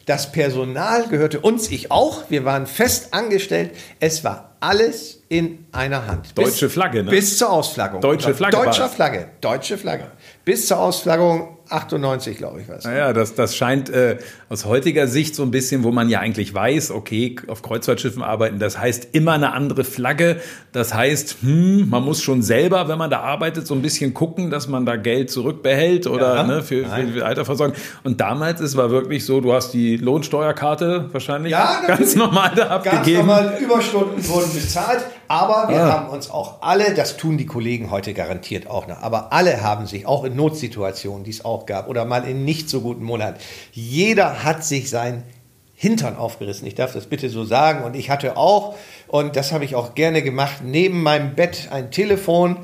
das Personal gehörte uns, ich auch. Wir waren fest angestellt. Es war alles in einer Hand. Deutsche Flagge, ne? Bis zur Ausflaggung. Deutsche Flagge Deutscher. Flagge. Deutsche Flagge. Bis zur Ausflaggung 98, glaube ich, was. Naja, das, das scheint äh, aus heutiger Sicht so ein bisschen, wo man ja eigentlich weiß, okay, auf Kreuzfahrtschiffen arbeiten, das heißt immer eine andere Flagge. Das heißt, hm, man muss schon selber, wenn man da arbeitet, so ein bisschen gucken, dass man da Geld zurückbehält oder Ja. ne, für, für, für Altersversorgung. Und damals, es war wirklich so, du hast die Lohnsteuerkarte wahrscheinlich Ja, ganz normal da Ganz abgegeben. normal, Überstunden wurden bezahlt, aber wir Ah. haben uns auch alle, das tun die Kollegen heute garantiert auch noch, aber alle haben sich, auch in Notsituationen, die es auch gab, oder mal in nicht so guten Monaten, jeder hat sich sein Hintern aufgerissen. Ich darf das bitte so sagen. Und ich hatte auch, und das habe ich auch gerne gemacht, neben meinem Bett ein Telefon,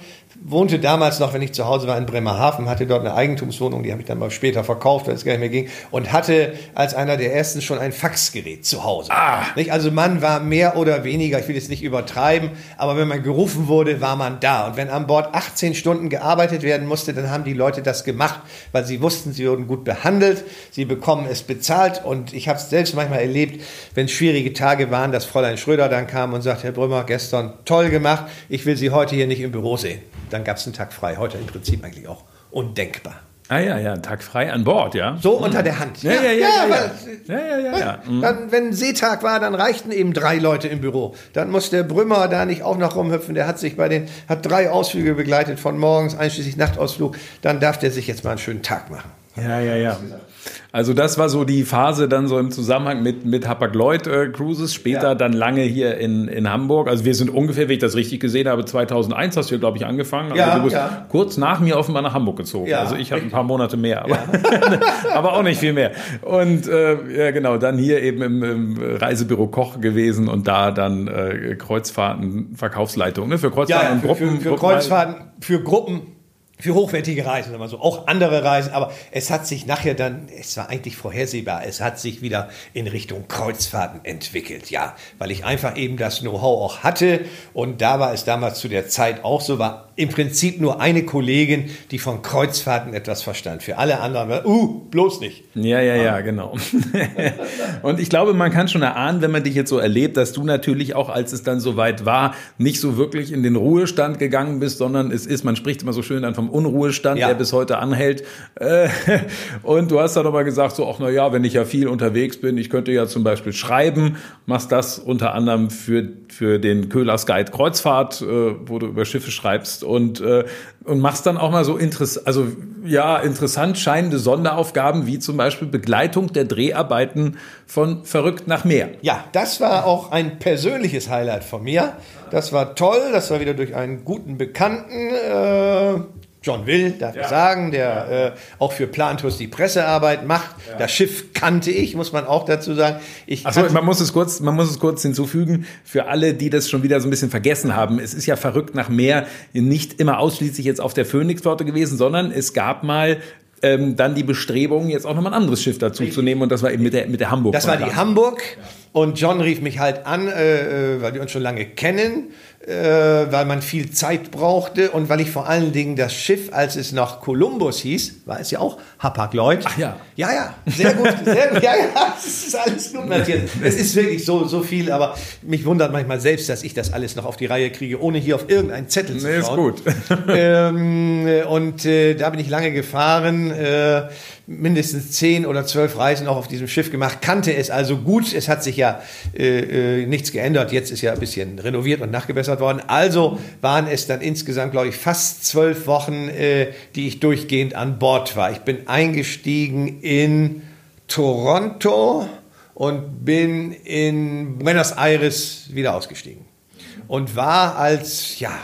wohnte damals noch, wenn ich zu Hause war, in Bremerhaven, hatte dort eine Eigentumswohnung, die habe ich dann mal später verkauft, weil es gar nicht mehr ging, und hatte als einer der ersten schon ein Faxgerät zu Hause. Ah. Nicht? Also man war mehr oder weniger, ich will jetzt nicht übertreiben, aber wenn man gerufen wurde, war man da. Und wenn an Bord 18 Stunden gearbeitet werden musste, dann haben die Leute das gemacht, weil sie wussten, sie wurden gut behandelt, sie bekommen es bezahlt. Und ich habe es selbst manchmal erlebt, wenn schwierige Tage waren, dass Fräulein Schröder dann kam und sagt, Herr Brümmer, gestern toll gemacht, ich will Sie heute hier nicht im Büro sehen. Dann gab es einen Tag frei, heute im Prinzip eigentlich auch undenkbar. Ah ja, ja, Tag frei an Bord, ja. So unter der Hand. Ja, ja, ja, ja, ja. Ja, ja, ja, ja. Dann, wenn Seetag war, dann reichten eben drei Leute im Büro. Dann muss der Brümmer da nicht auch noch rumhüpfen. Der hat sich bei den, hat drei Ausflüge begleitet von morgens, einschließlich Nachtausflug. Dann darf der sich jetzt mal einen schönen Tag machen. Ja, ja, ja. Also das war so die Phase dann so im Zusammenhang mit, mit Hapag-Lloyd äh, Cruises, später Ja. dann lange hier in, in Hamburg. Also wir sind ungefähr, wenn ich das richtig gesehen habe, 2001 hast du, glaube ich, angefangen. Also Ja, du bist ja. kurz nach mir offenbar nach Hamburg gezogen. Ja, also ich habe ein paar Monate mehr, aber, aber auch nicht viel mehr. Und äh, ja, genau, dann hier eben im, im Reisebüro Koch gewesen und da dann äh, Kreuzfahrten, Verkaufsleitung ne? für Kreuzfahrten und für, Gruppen. für, für Gruppen- Kreuzfahrten, für Gruppen, für hochwertige Reisen, sagen wir so, auch andere Reisen, aber es hat sich nachher dann, es war eigentlich vorhersehbar, es hat sich wieder in Richtung Kreuzfahrten entwickelt, ja, weil ich einfach eben das Know-how auch hatte und da war es damals zu der Zeit auch so, war im Prinzip nur eine Kollegin, die von Kreuzfahrten etwas verstand. Für alle anderen war, uh, bloß nicht. Ja, ja, ja, genau. und ich glaube, man kann schon erahnen, wenn man dich jetzt so erlebt, dass du natürlich auch, als es dann soweit war, nicht so wirklich in den Ruhestand gegangen bist, sondern es ist, man spricht immer so schön dann vom Unruhestand, Ja. der bis heute anhält. Äh, Und du hast dann aber gesagt, so, ach na ja, wenn ich ja viel unterwegs bin, ich könnte ja zum Beispiel schreiben, machst das unter anderem für, für den Köhlers Guide Kreuzfahrt, äh, wo du über Schiffe schreibst und, äh, und machst dann auch mal so interess also ja, interessant scheinende Sonderaufgaben, wie zum Beispiel Begleitung der Dreharbeiten von Verrückt nach Meer. Ja, das war auch ein persönliches Highlight von mir. Das war toll. Das war wieder durch einen guten Bekannten, äh, John Will, darf ich sagen, der äh, auch für Plantours die Pressearbeit macht. Das Schiff kannte ich, muss man auch dazu sagen. Ich Achso, man muss es kurz, man muss es kurz hinzufügen für alle, die das schon wieder so ein bisschen vergessen haben. Es ist ja verrückt nach Meer nicht immer ausschließlich jetzt auf der Phoenix-Flotte gewesen, sondern es gab mal ähm, dann die Bestrebungen, jetzt auch nochmal ein anderes Schiff dazu zu nehmen. Und das war eben mit der, mit der Hamburg. Das war die Hamburg. Und John rief mich halt an, äh, äh, weil wir uns schon lange kennen, äh, weil man viel Zeit brauchte und weil ich vor allen Dingen das Schiff, als es noch Columbus hieß, war es ja auch Hapag-Lloyd. Ach ja. Ja, ja, sehr gut, sehr gut. Ja, ja, es ist alles gut notiert. Es ist wirklich so, so viel, aber mich wundert manchmal selbst, dass ich das alles noch auf die Reihe kriege, ohne hier auf irgendeinen Zettel zu Nee, ist schauen. gut. ähm, und äh, da bin ich lange gefahren, äh, mindestens zehn oder zwölf Reisen auch auf diesem Schiff gemacht, kannte es also gut. Es hat sich ja äh, äh, nichts geändert. Jetzt ist ja ein bisschen renoviert und nachgebessert worden. Also waren es dann insgesamt, glaube ich, fast zwölf Wochen, äh, die ich durchgehend an Bord war. Ich bin eingestiegen in Toronto und bin in Buenos Aires wieder ausgestiegen und war als, ja,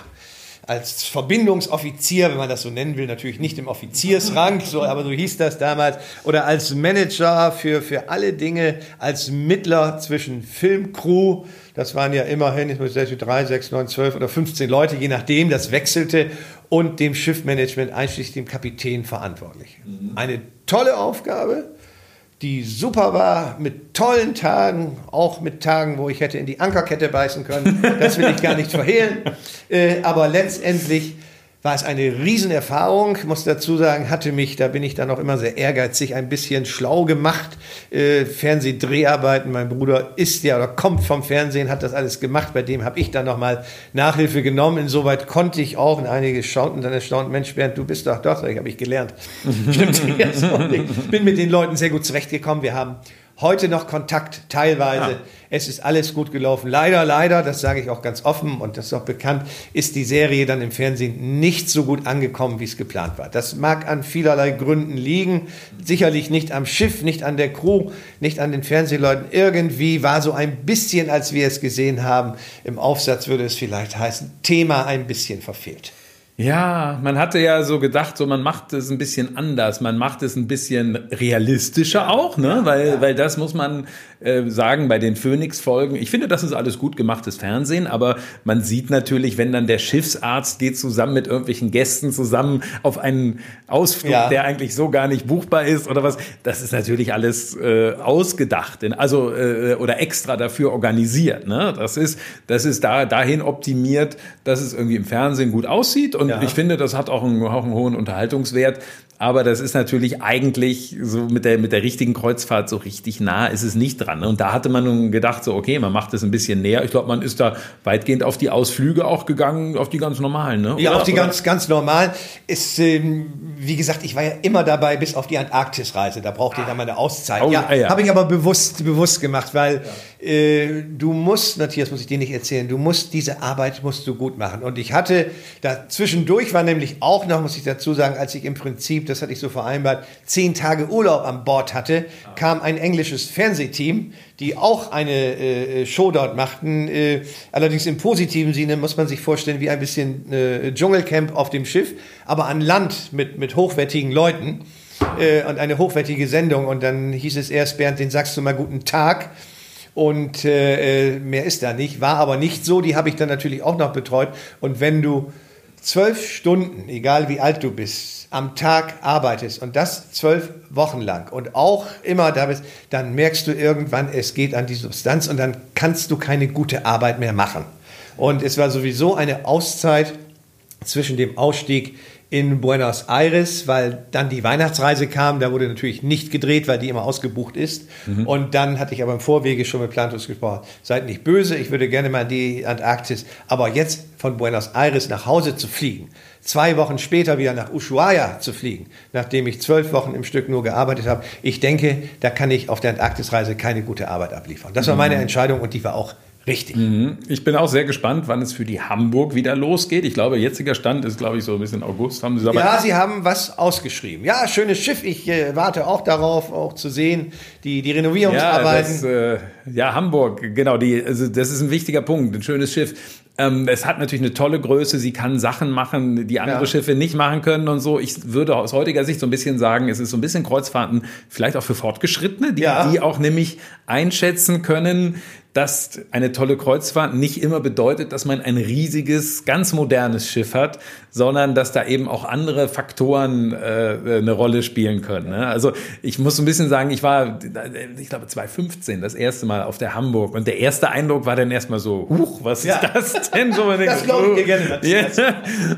als Verbindungsoffizier, wenn man das so nennen will, natürlich nicht im Offiziersrang, so, aber so hieß das damals, oder als Manager für, für alle Dinge, als Mittler zwischen Filmcrew, das waren ja immerhin, ich muss sagen, drei, sechs, neun, zwölf oder 15 Leute, je nachdem, das wechselte, und dem Schiffmanagement, einschließlich dem Kapitän verantwortlich. Eine tolle Aufgabe, die super war, mit tollen Tagen, auch mit Tagen, wo ich hätte in die Ankerkette beißen können. Das will ich gar nicht verhehlen. Äh, aber letztendlich war es eine Riesenerfahrung. Muss dazu sagen, hatte mich, da bin ich dann auch immer sehr ehrgeizig, ein bisschen schlau gemacht. Äh, Fernsehdreharbeiten, mein Bruder ist ja oder kommt vom Fernsehen, hat das alles gemacht. Bei dem habe ich dann nochmal Nachhilfe genommen. Insoweit konnte ich auch, und einige schauten dann erstaunt, Mensch, Bernd, du bist doch dort, habe ich gelernt. Stimmt, bin mit den Leuten sehr gut zurechtgekommen. Wir haben heute noch Kontakt, teilweise. Ja. Es ist alles gut gelaufen. Leider, leider, das sage ich auch ganz offen und das ist auch bekannt, ist die Serie dann im Fernsehen nicht so gut angekommen, wie es geplant war. Das mag an vielerlei Gründen liegen. Sicherlich nicht am Schiff, nicht an der Crew, nicht an den Fernsehleuten. Irgendwie war so ein bisschen, als wir es gesehen haben, im Aufsatz würde es vielleicht heißen, Thema ein bisschen verfehlt. Ja, man hatte ja so gedacht, so man macht es ein bisschen anders, man macht es ein bisschen realistischer auch, ne? Weil, weil das muss man äh, sagen bei den Phoenix-Folgen. Ich finde, das ist alles gut gemachtes Fernsehen, aber man sieht natürlich, wenn dann der Schiffsarzt geht zusammen mit irgendwelchen Gästen zusammen auf einen Ausflug, ja. der eigentlich so gar nicht buchbar ist oder was, das ist natürlich alles äh, ausgedacht, also äh, oder extra dafür organisiert. Ne? Das ist, das ist da dahin optimiert, dass es irgendwie im Fernsehen gut aussieht und ja. ich finde, das hat auch einen, auch einen hohen Unterhaltungswert. Aber das ist natürlich eigentlich so mit der, mit der richtigen Kreuzfahrt so richtig nah ist es nicht dran. Und da hatte man nun gedacht, so, okay, man macht es ein bisschen näher. Ich glaube, man ist da weitgehend auf die Ausflüge auch gegangen, auf die ganz normalen, ne? Ja, auf die ganz, ganz normalen. Ist, ähm, wie gesagt, ich war ja immer dabei bis auf die Antarktisreise. Da brauchte ich dann mal eine Auszeit. Oh, ja, ja. habe ich aber bewusst, bewusst gemacht, weil. Äh, du musst, Matthias, muss ich dir nicht erzählen, du musst diese Arbeit musst du gut machen. Und ich hatte, da zwischendurch war nämlich auch noch, muss ich dazu sagen, als ich im Prinzip das hatte ich so vereinbart, zehn Tage Urlaub an Bord hatte, kam ein englisches Fernsehteam, die auch eine äh, Show dort machten. Äh, allerdings im positiven Sinne muss man sich vorstellen, wie ein bisschen äh, Dschungelcamp auf dem Schiff, aber an Land mit, mit hochwertigen Leuten äh, und eine hochwertige Sendung. Und dann hieß es erst, Bernd, den sagst du mal guten Tag und äh, äh, mehr ist da nicht. War aber nicht so, die habe ich dann natürlich auch noch betreut. Und wenn du zwölf Stunden, egal wie alt du bist, am Tag arbeitest und das zwölf Wochen lang und auch immer da bist, dann merkst du irgendwann, es geht an die Substanz und dann kannst du keine gute Arbeit mehr machen. Und es war sowieso eine Auszeit zwischen dem Ausstieg in Buenos Aires, weil dann die Weihnachtsreise kam. Da wurde natürlich nicht gedreht, weil die immer ausgebucht ist. Mhm. Und dann hatte ich aber im Vorwege schon mit Plantus gesprochen. Seid nicht böse, ich würde gerne mal in die Antarktis. Aber jetzt von Buenos Aires nach Hause zu fliegen, zwei Wochen später wieder nach Ushuaia zu fliegen, nachdem ich zwölf Wochen im Stück nur gearbeitet habe, ich denke, da kann ich auf der Antarktisreise keine gute Arbeit abliefern. Das war meine mhm. Entscheidung und die war auch Richtig. Mhm. Ich bin auch sehr gespannt, wann es für die Hamburg wieder losgeht. Ich glaube, jetziger Stand ist, glaube ich, so ein bisschen August. Haben Sie ja, Sie haben was ausgeschrieben. Ja, schönes Schiff. Ich äh, warte auch darauf, auch zu sehen, die, die Renovierungsarbeiten. Ja, das, äh, ja, Hamburg, genau. Die, also das ist ein wichtiger Punkt. Ein schönes Schiff. Ähm, es hat natürlich eine tolle Größe. Sie kann Sachen machen, die andere ja. Schiffe nicht machen können und so. Ich würde aus heutiger Sicht so ein bisschen sagen, es ist so ein bisschen Kreuzfahrten vielleicht auch für Fortgeschrittene, die, ja. die auch nämlich einschätzen können, dass eine tolle Kreuzfahrt nicht immer bedeutet, dass man ein riesiges, ganz modernes Schiff hat, sondern dass da eben auch andere Faktoren äh, eine Rolle spielen können. Ne? Also ich muss ein bisschen sagen, ich war, ich glaube 2015 das erste Mal auf der Hamburg und der erste Eindruck war dann erstmal so, huch, was ja. ist das denn? So, das glaube ich dir gerne. Ja.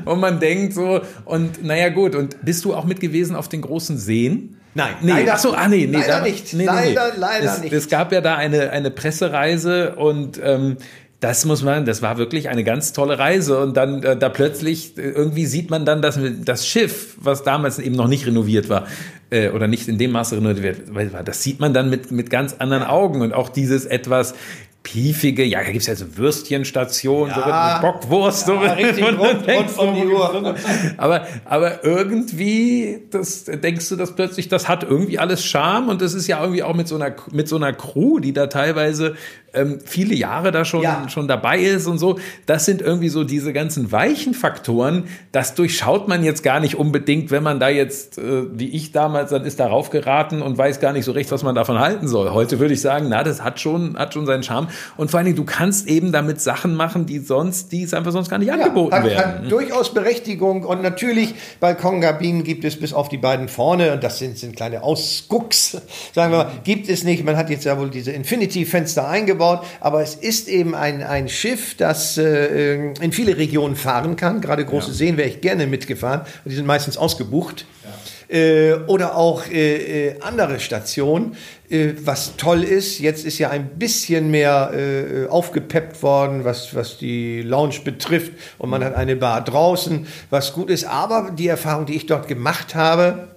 Und man denkt so, und naja gut, und bist du auch mit gewesen auf den großen Seen? Nein, nee, leider, achso, ah, nee, nee, leider da, nicht. Nee, leider, nee. leider es, nicht. Es gab ja da eine, eine Pressereise und ähm, das muss man, das war wirklich eine ganz tolle Reise. Und dann äh, da plötzlich, äh, irgendwie sieht man dann das, das Schiff, was damals eben noch nicht renoviert war, äh, oder nicht in dem Maße renoviert war, das sieht man dann mit, mit ganz anderen Augen. Und auch dieses etwas piefige, ja, da gibt's ja so Würstchenstationen, ja, so mit Bockwurst, ja, so richtig rund, rund um die Uhr. Aber, aber irgendwie, das denkst du, dass plötzlich, das hat irgendwie alles Charme und das ist ja irgendwie auch mit so einer, mit so einer Crew, die da teilweise ähm, viele Jahre da schon, ja. schon dabei ist und so. Das sind irgendwie so diese ganzen weichen Faktoren. Das durchschaut man jetzt gar nicht unbedingt, wenn man da jetzt, äh, wie ich damals, dann ist darauf geraten und weiß gar nicht so recht, was man davon halten soll. Heute würde ich sagen, na, das hat schon, hat schon seinen Charme. Und vor allen Dingen, du kannst eben damit Sachen machen, die sonst, die es einfach sonst gar nicht ja, angeboten hat, werden. Hat durchaus Berechtigung. Und natürlich, Balkongabinen gibt es bis auf die beiden vorne, und das sind, sind kleine Ausgucks, sagen wir mal, gibt es nicht. Man hat jetzt ja wohl diese Infinity-Fenster eingebaut gebaut, aber es ist eben ein, ein Schiff, das äh, in viele Regionen fahren kann. Gerade große ja. Seen wäre ich gerne mitgefahren. Die sind meistens ausgebucht. Ja. Äh, oder auch äh, äh andere Stationen. Äh, was toll ist, jetzt ist ja ein bisschen mehr äh, aufgepeppt worden, was, was die Lounge betrifft. Und man hat eine Bar draußen, was gut ist. Aber die Erfahrung, die ich dort gemacht habe,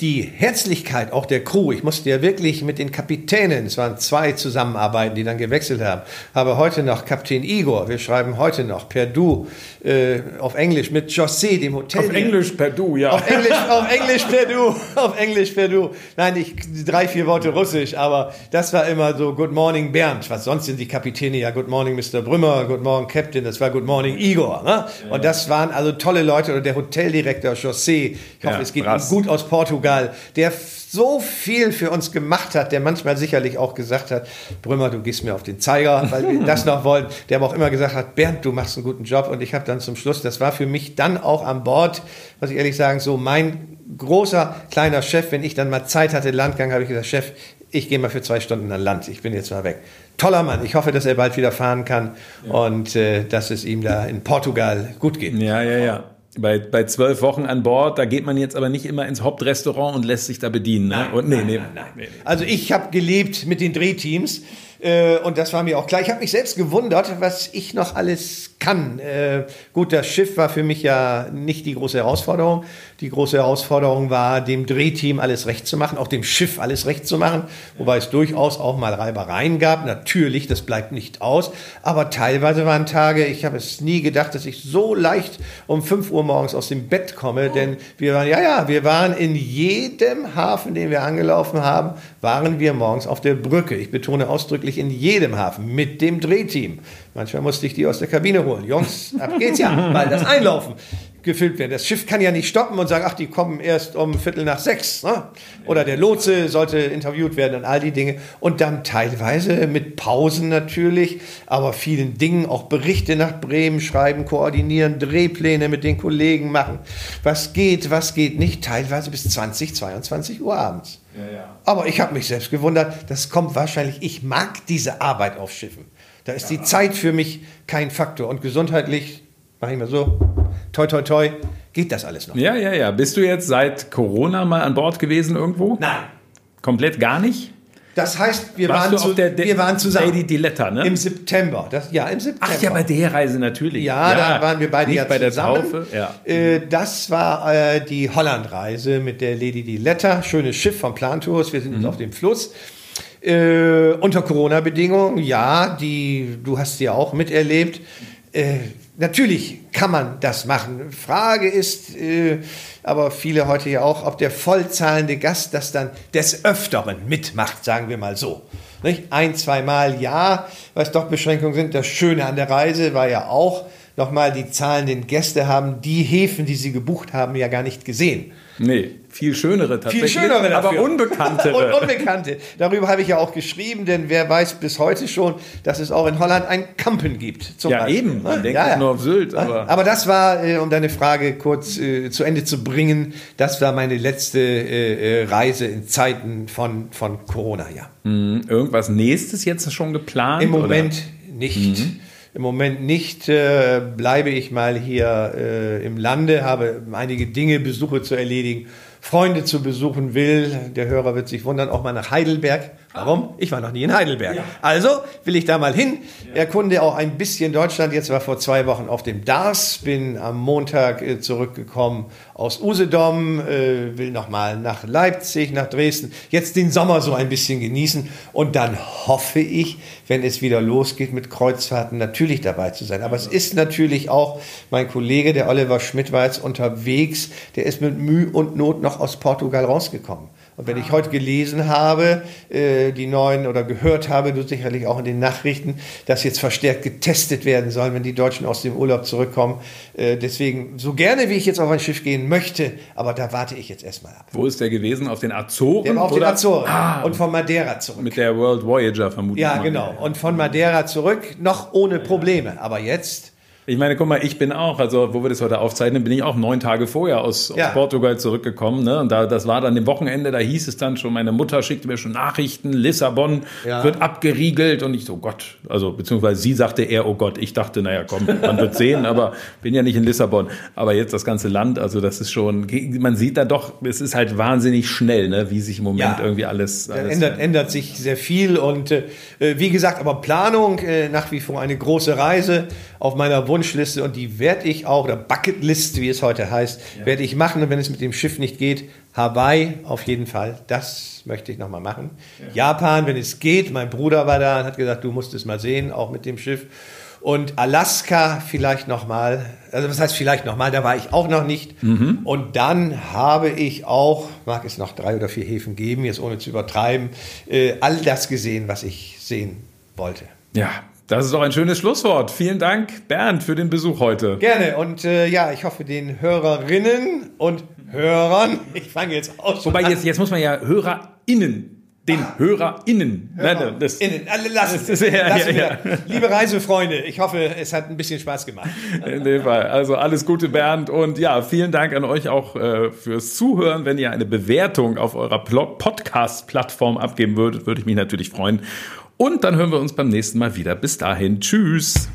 die Herzlichkeit auch der Crew, ich musste ja wirklich mit den Kapitänen, es waren zwei zusammenarbeiten, die dann gewechselt haben, habe heute noch Kapitän Igor, wir schreiben heute noch per Du äh, auf Englisch mit José, dem Hotel. Auf Englisch per Du, ja. Auf Englisch, auf Englisch per Du, auf Englisch per Du. Nein, ich, drei, vier Worte Russisch, aber das war immer so Good Morning Bernd, was sonst sind die Kapitäne ja Good Morning Mr. Brümmer, Good Morning Captain, das war Good Morning Igor. Ne? Und das waren also tolle Leute oder der Hoteldirektor José, ich hoffe, ja, es geht ihm gut aus Portugal Portugal, der so viel für uns gemacht hat, der manchmal sicherlich auch gesagt hat, Brümmer, du gehst mir auf den Zeiger, weil wir das noch wollen, der aber auch immer gesagt hat, Bernd, du machst einen guten Job und ich habe dann zum Schluss, das war für mich dann auch an Bord, muss ich ehrlich sagen, so mein großer kleiner Chef, wenn ich dann mal Zeit hatte, Landgang, habe ich gesagt, Chef, ich gehe mal für zwei Stunden an Land, ich bin jetzt mal weg. Toller Mann, ich hoffe, dass er bald wieder fahren kann ja. und äh, dass es ihm da in Portugal gut geht. Ja, ja, ja bei, bei zwölf Wochen an Bord, da geht man jetzt aber nicht immer ins Hauptrestaurant und lässt sich da bedienen. Ne? Nein, und, nee, nein, nee, nein, nein. Also ich habe gelebt mit den Drehteams äh, und das war mir auch klar. Ich habe mich selbst gewundert, was ich noch alles kann. Äh, gut, das Schiff war für mich ja nicht die große Herausforderung. Die große Herausforderung war, dem Drehteam alles recht zu machen, auch dem Schiff alles recht zu machen, wobei es durchaus auch mal Reibereien gab. Natürlich, das bleibt nicht aus, aber teilweise waren Tage, ich habe es nie gedacht, dass ich so leicht um 5 Uhr morgens aus dem Bett komme, denn wir waren, ja, ja, wir waren in jedem Hafen, den wir angelaufen haben, waren wir morgens auf der Brücke. Ich betone ausdrücklich in jedem Hafen mit dem Drehteam. Manchmal musste ich die aus der Kabine holen. Jungs, ab geht's ja, weil das Einlaufen gefilmt werden. Das Schiff kann ja nicht stoppen und sagen, ach, die kommen erst um Viertel nach sechs. Ne? Oder der Lotse sollte interviewt werden und all die Dinge. Und dann teilweise mit Pausen natürlich, aber vielen Dingen auch Berichte nach Bremen schreiben, koordinieren, Drehpläne mit den Kollegen machen. Was geht, was geht nicht, teilweise bis 20, 22 Uhr abends. Ja, ja. Aber ich habe mich selbst gewundert, das kommt wahrscheinlich, ich mag diese Arbeit auf Schiffen. Da ist ja. die Zeit für mich kein Faktor. Und gesundheitlich, mache ich mal so, toi, toi, toi, geht das alles noch. Ja, ja, ja. Bist du jetzt seit Corona mal an Bord gewesen irgendwo? Nein. Komplett gar nicht? Das heißt, wir, waren, zu, der, der, wir waren zusammen. Lady Diletta, ne? Im September. Das, ja, im September. Ach ja, bei der Reise natürlich. Ja, ja da waren wir beide ja bei zusammen. der Taufe. Ja. Äh, das war äh, die Holland-Reise mit der Lady Diletta. Schönes Schiff vom Plantours. Wir sind mhm. auf dem Fluss. Äh, unter Corona-Bedingungen, ja, die, du hast sie auch miterlebt. Natürlich kann man das machen. Frage ist, äh, aber viele heute ja auch, ob der vollzahlende Gast das dann des Öfteren mitmacht, sagen wir mal so. Nicht? Ein, zweimal ja, weil es doch Beschränkungen sind. Das Schöne an der Reise war ja auch, nochmal die zahlenden Gäste haben die Häfen, die sie gebucht haben, ja gar nicht gesehen. Nee, viel schönere tatsächlich. Viel schönere dafür. aber unbekannte. Und unbekannte. Darüber habe ich ja auch geschrieben, denn wer weiß bis heute schon, dass es auch in Holland ein Kampen gibt. ja, Beispiel. eben. Man ja, denkt ja, nur auf Sylt. Aber, aber das war, äh, um deine Frage kurz äh, zu Ende zu bringen, das war meine letzte äh, Reise in Zeiten von, von Corona, ja. Mhm. Irgendwas nächstes jetzt schon geplant? Im Moment oder? nicht. Mhm. Im Moment nicht. Äh, bleibe ich mal hier äh, im Lande, habe einige Dinge, Besuche zu erledigen, Freunde zu besuchen will. Der Hörer wird sich wundern, auch mal nach Heidelberg Warum? Ich war noch nie in Heidelberg. Ja. Also will ich da mal hin, erkunde auch ein bisschen Deutschland. Jetzt war vor zwei Wochen auf dem DARS, bin am Montag äh, zurückgekommen aus Usedom, äh, will noch mal nach Leipzig, nach Dresden. Jetzt den Sommer so ein bisschen genießen und dann hoffe ich, wenn es wieder losgeht mit Kreuzfahrten, natürlich dabei zu sein. Aber es ist natürlich auch mein Kollege, der Oliver Schmidt, war jetzt unterwegs. Der ist mit Mühe und Not noch aus Portugal rausgekommen. Und wenn ich heute gelesen habe, äh, die neuen oder gehört habe, du sicherlich auch in den Nachrichten, dass jetzt verstärkt getestet werden soll, wenn die Deutschen aus dem Urlaub zurückkommen. Äh, deswegen, so gerne wie ich jetzt auf ein Schiff gehen möchte, aber da warte ich jetzt erstmal ab. Wo ist der gewesen? Auf den Azoren? Der war auf oder? den Azoren ah, und von Madeira zurück. Mit der World Voyager vermutlich. Ja, genau. Und von Madeira zurück, noch ohne Probleme. Aber jetzt ich meine, guck mal, ich bin auch, also wo wir das heute aufzeichnen, bin ich auch neun Tage vorher aus, ja. aus Portugal zurückgekommen. Ne? Und da, das war dann im Wochenende, da hieß es dann schon, meine Mutter schickte mir schon Nachrichten, Lissabon ja. wird abgeriegelt und ich so, Gott, also beziehungsweise sie sagte eher, oh Gott, ich dachte, naja, komm, man wird sehen, aber bin ja nicht in Lissabon. Aber jetzt das ganze Land, also das ist schon, man sieht da doch, es ist halt wahnsinnig schnell, ne? wie sich im Moment ja. irgendwie alles, alles ändert, ändert sich sehr viel und äh, wie gesagt, aber Planung äh, nach wie vor eine große Reise auf meiner Wunsch Wunschliste und die werde ich auch, oder Bucketlist, wie es heute heißt, ja. werde ich machen. Und wenn es mit dem Schiff nicht geht, Hawaii auf jeden Fall. Das möchte ich nochmal machen. Ja. Japan, wenn es geht. Mein Bruder war da und hat gesagt, du musst es mal sehen, auch mit dem Schiff. Und Alaska vielleicht nochmal. Also was heißt vielleicht nochmal? Da war ich auch noch nicht. Mhm. Und dann habe ich auch, mag es noch drei oder vier Häfen geben, jetzt ohne zu übertreiben, äh, all das gesehen, was ich sehen wollte. Ja, das ist doch ein schönes Schlusswort. Vielen Dank, Bernd, für den Besuch heute. Gerne. Und äh, ja, ich hoffe, den Hörerinnen und Hörern, ich fange jetzt aus. Wobei, jetzt, jetzt muss man ja HörerInnen den ah. HörerInnen. Hörer das, innen. Lass es. Das, ja, Lass ja, ja. Liebe Reisefreunde, ich hoffe, es hat ein bisschen Spaß gemacht. In dem Fall. Also alles Gute, Bernd. Und ja, vielen Dank an euch auch äh, fürs Zuhören. Wenn ihr eine Bewertung auf eurer Podcast-Plattform abgeben würdet, würde ich mich natürlich freuen. Und dann hören wir uns beim nächsten Mal wieder. Bis dahin, tschüss.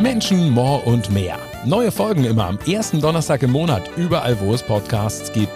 Menschen, More und mehr. Neue Folgen immer am ersten Donnerstag im Monat, überall wo es Podcasts gibt.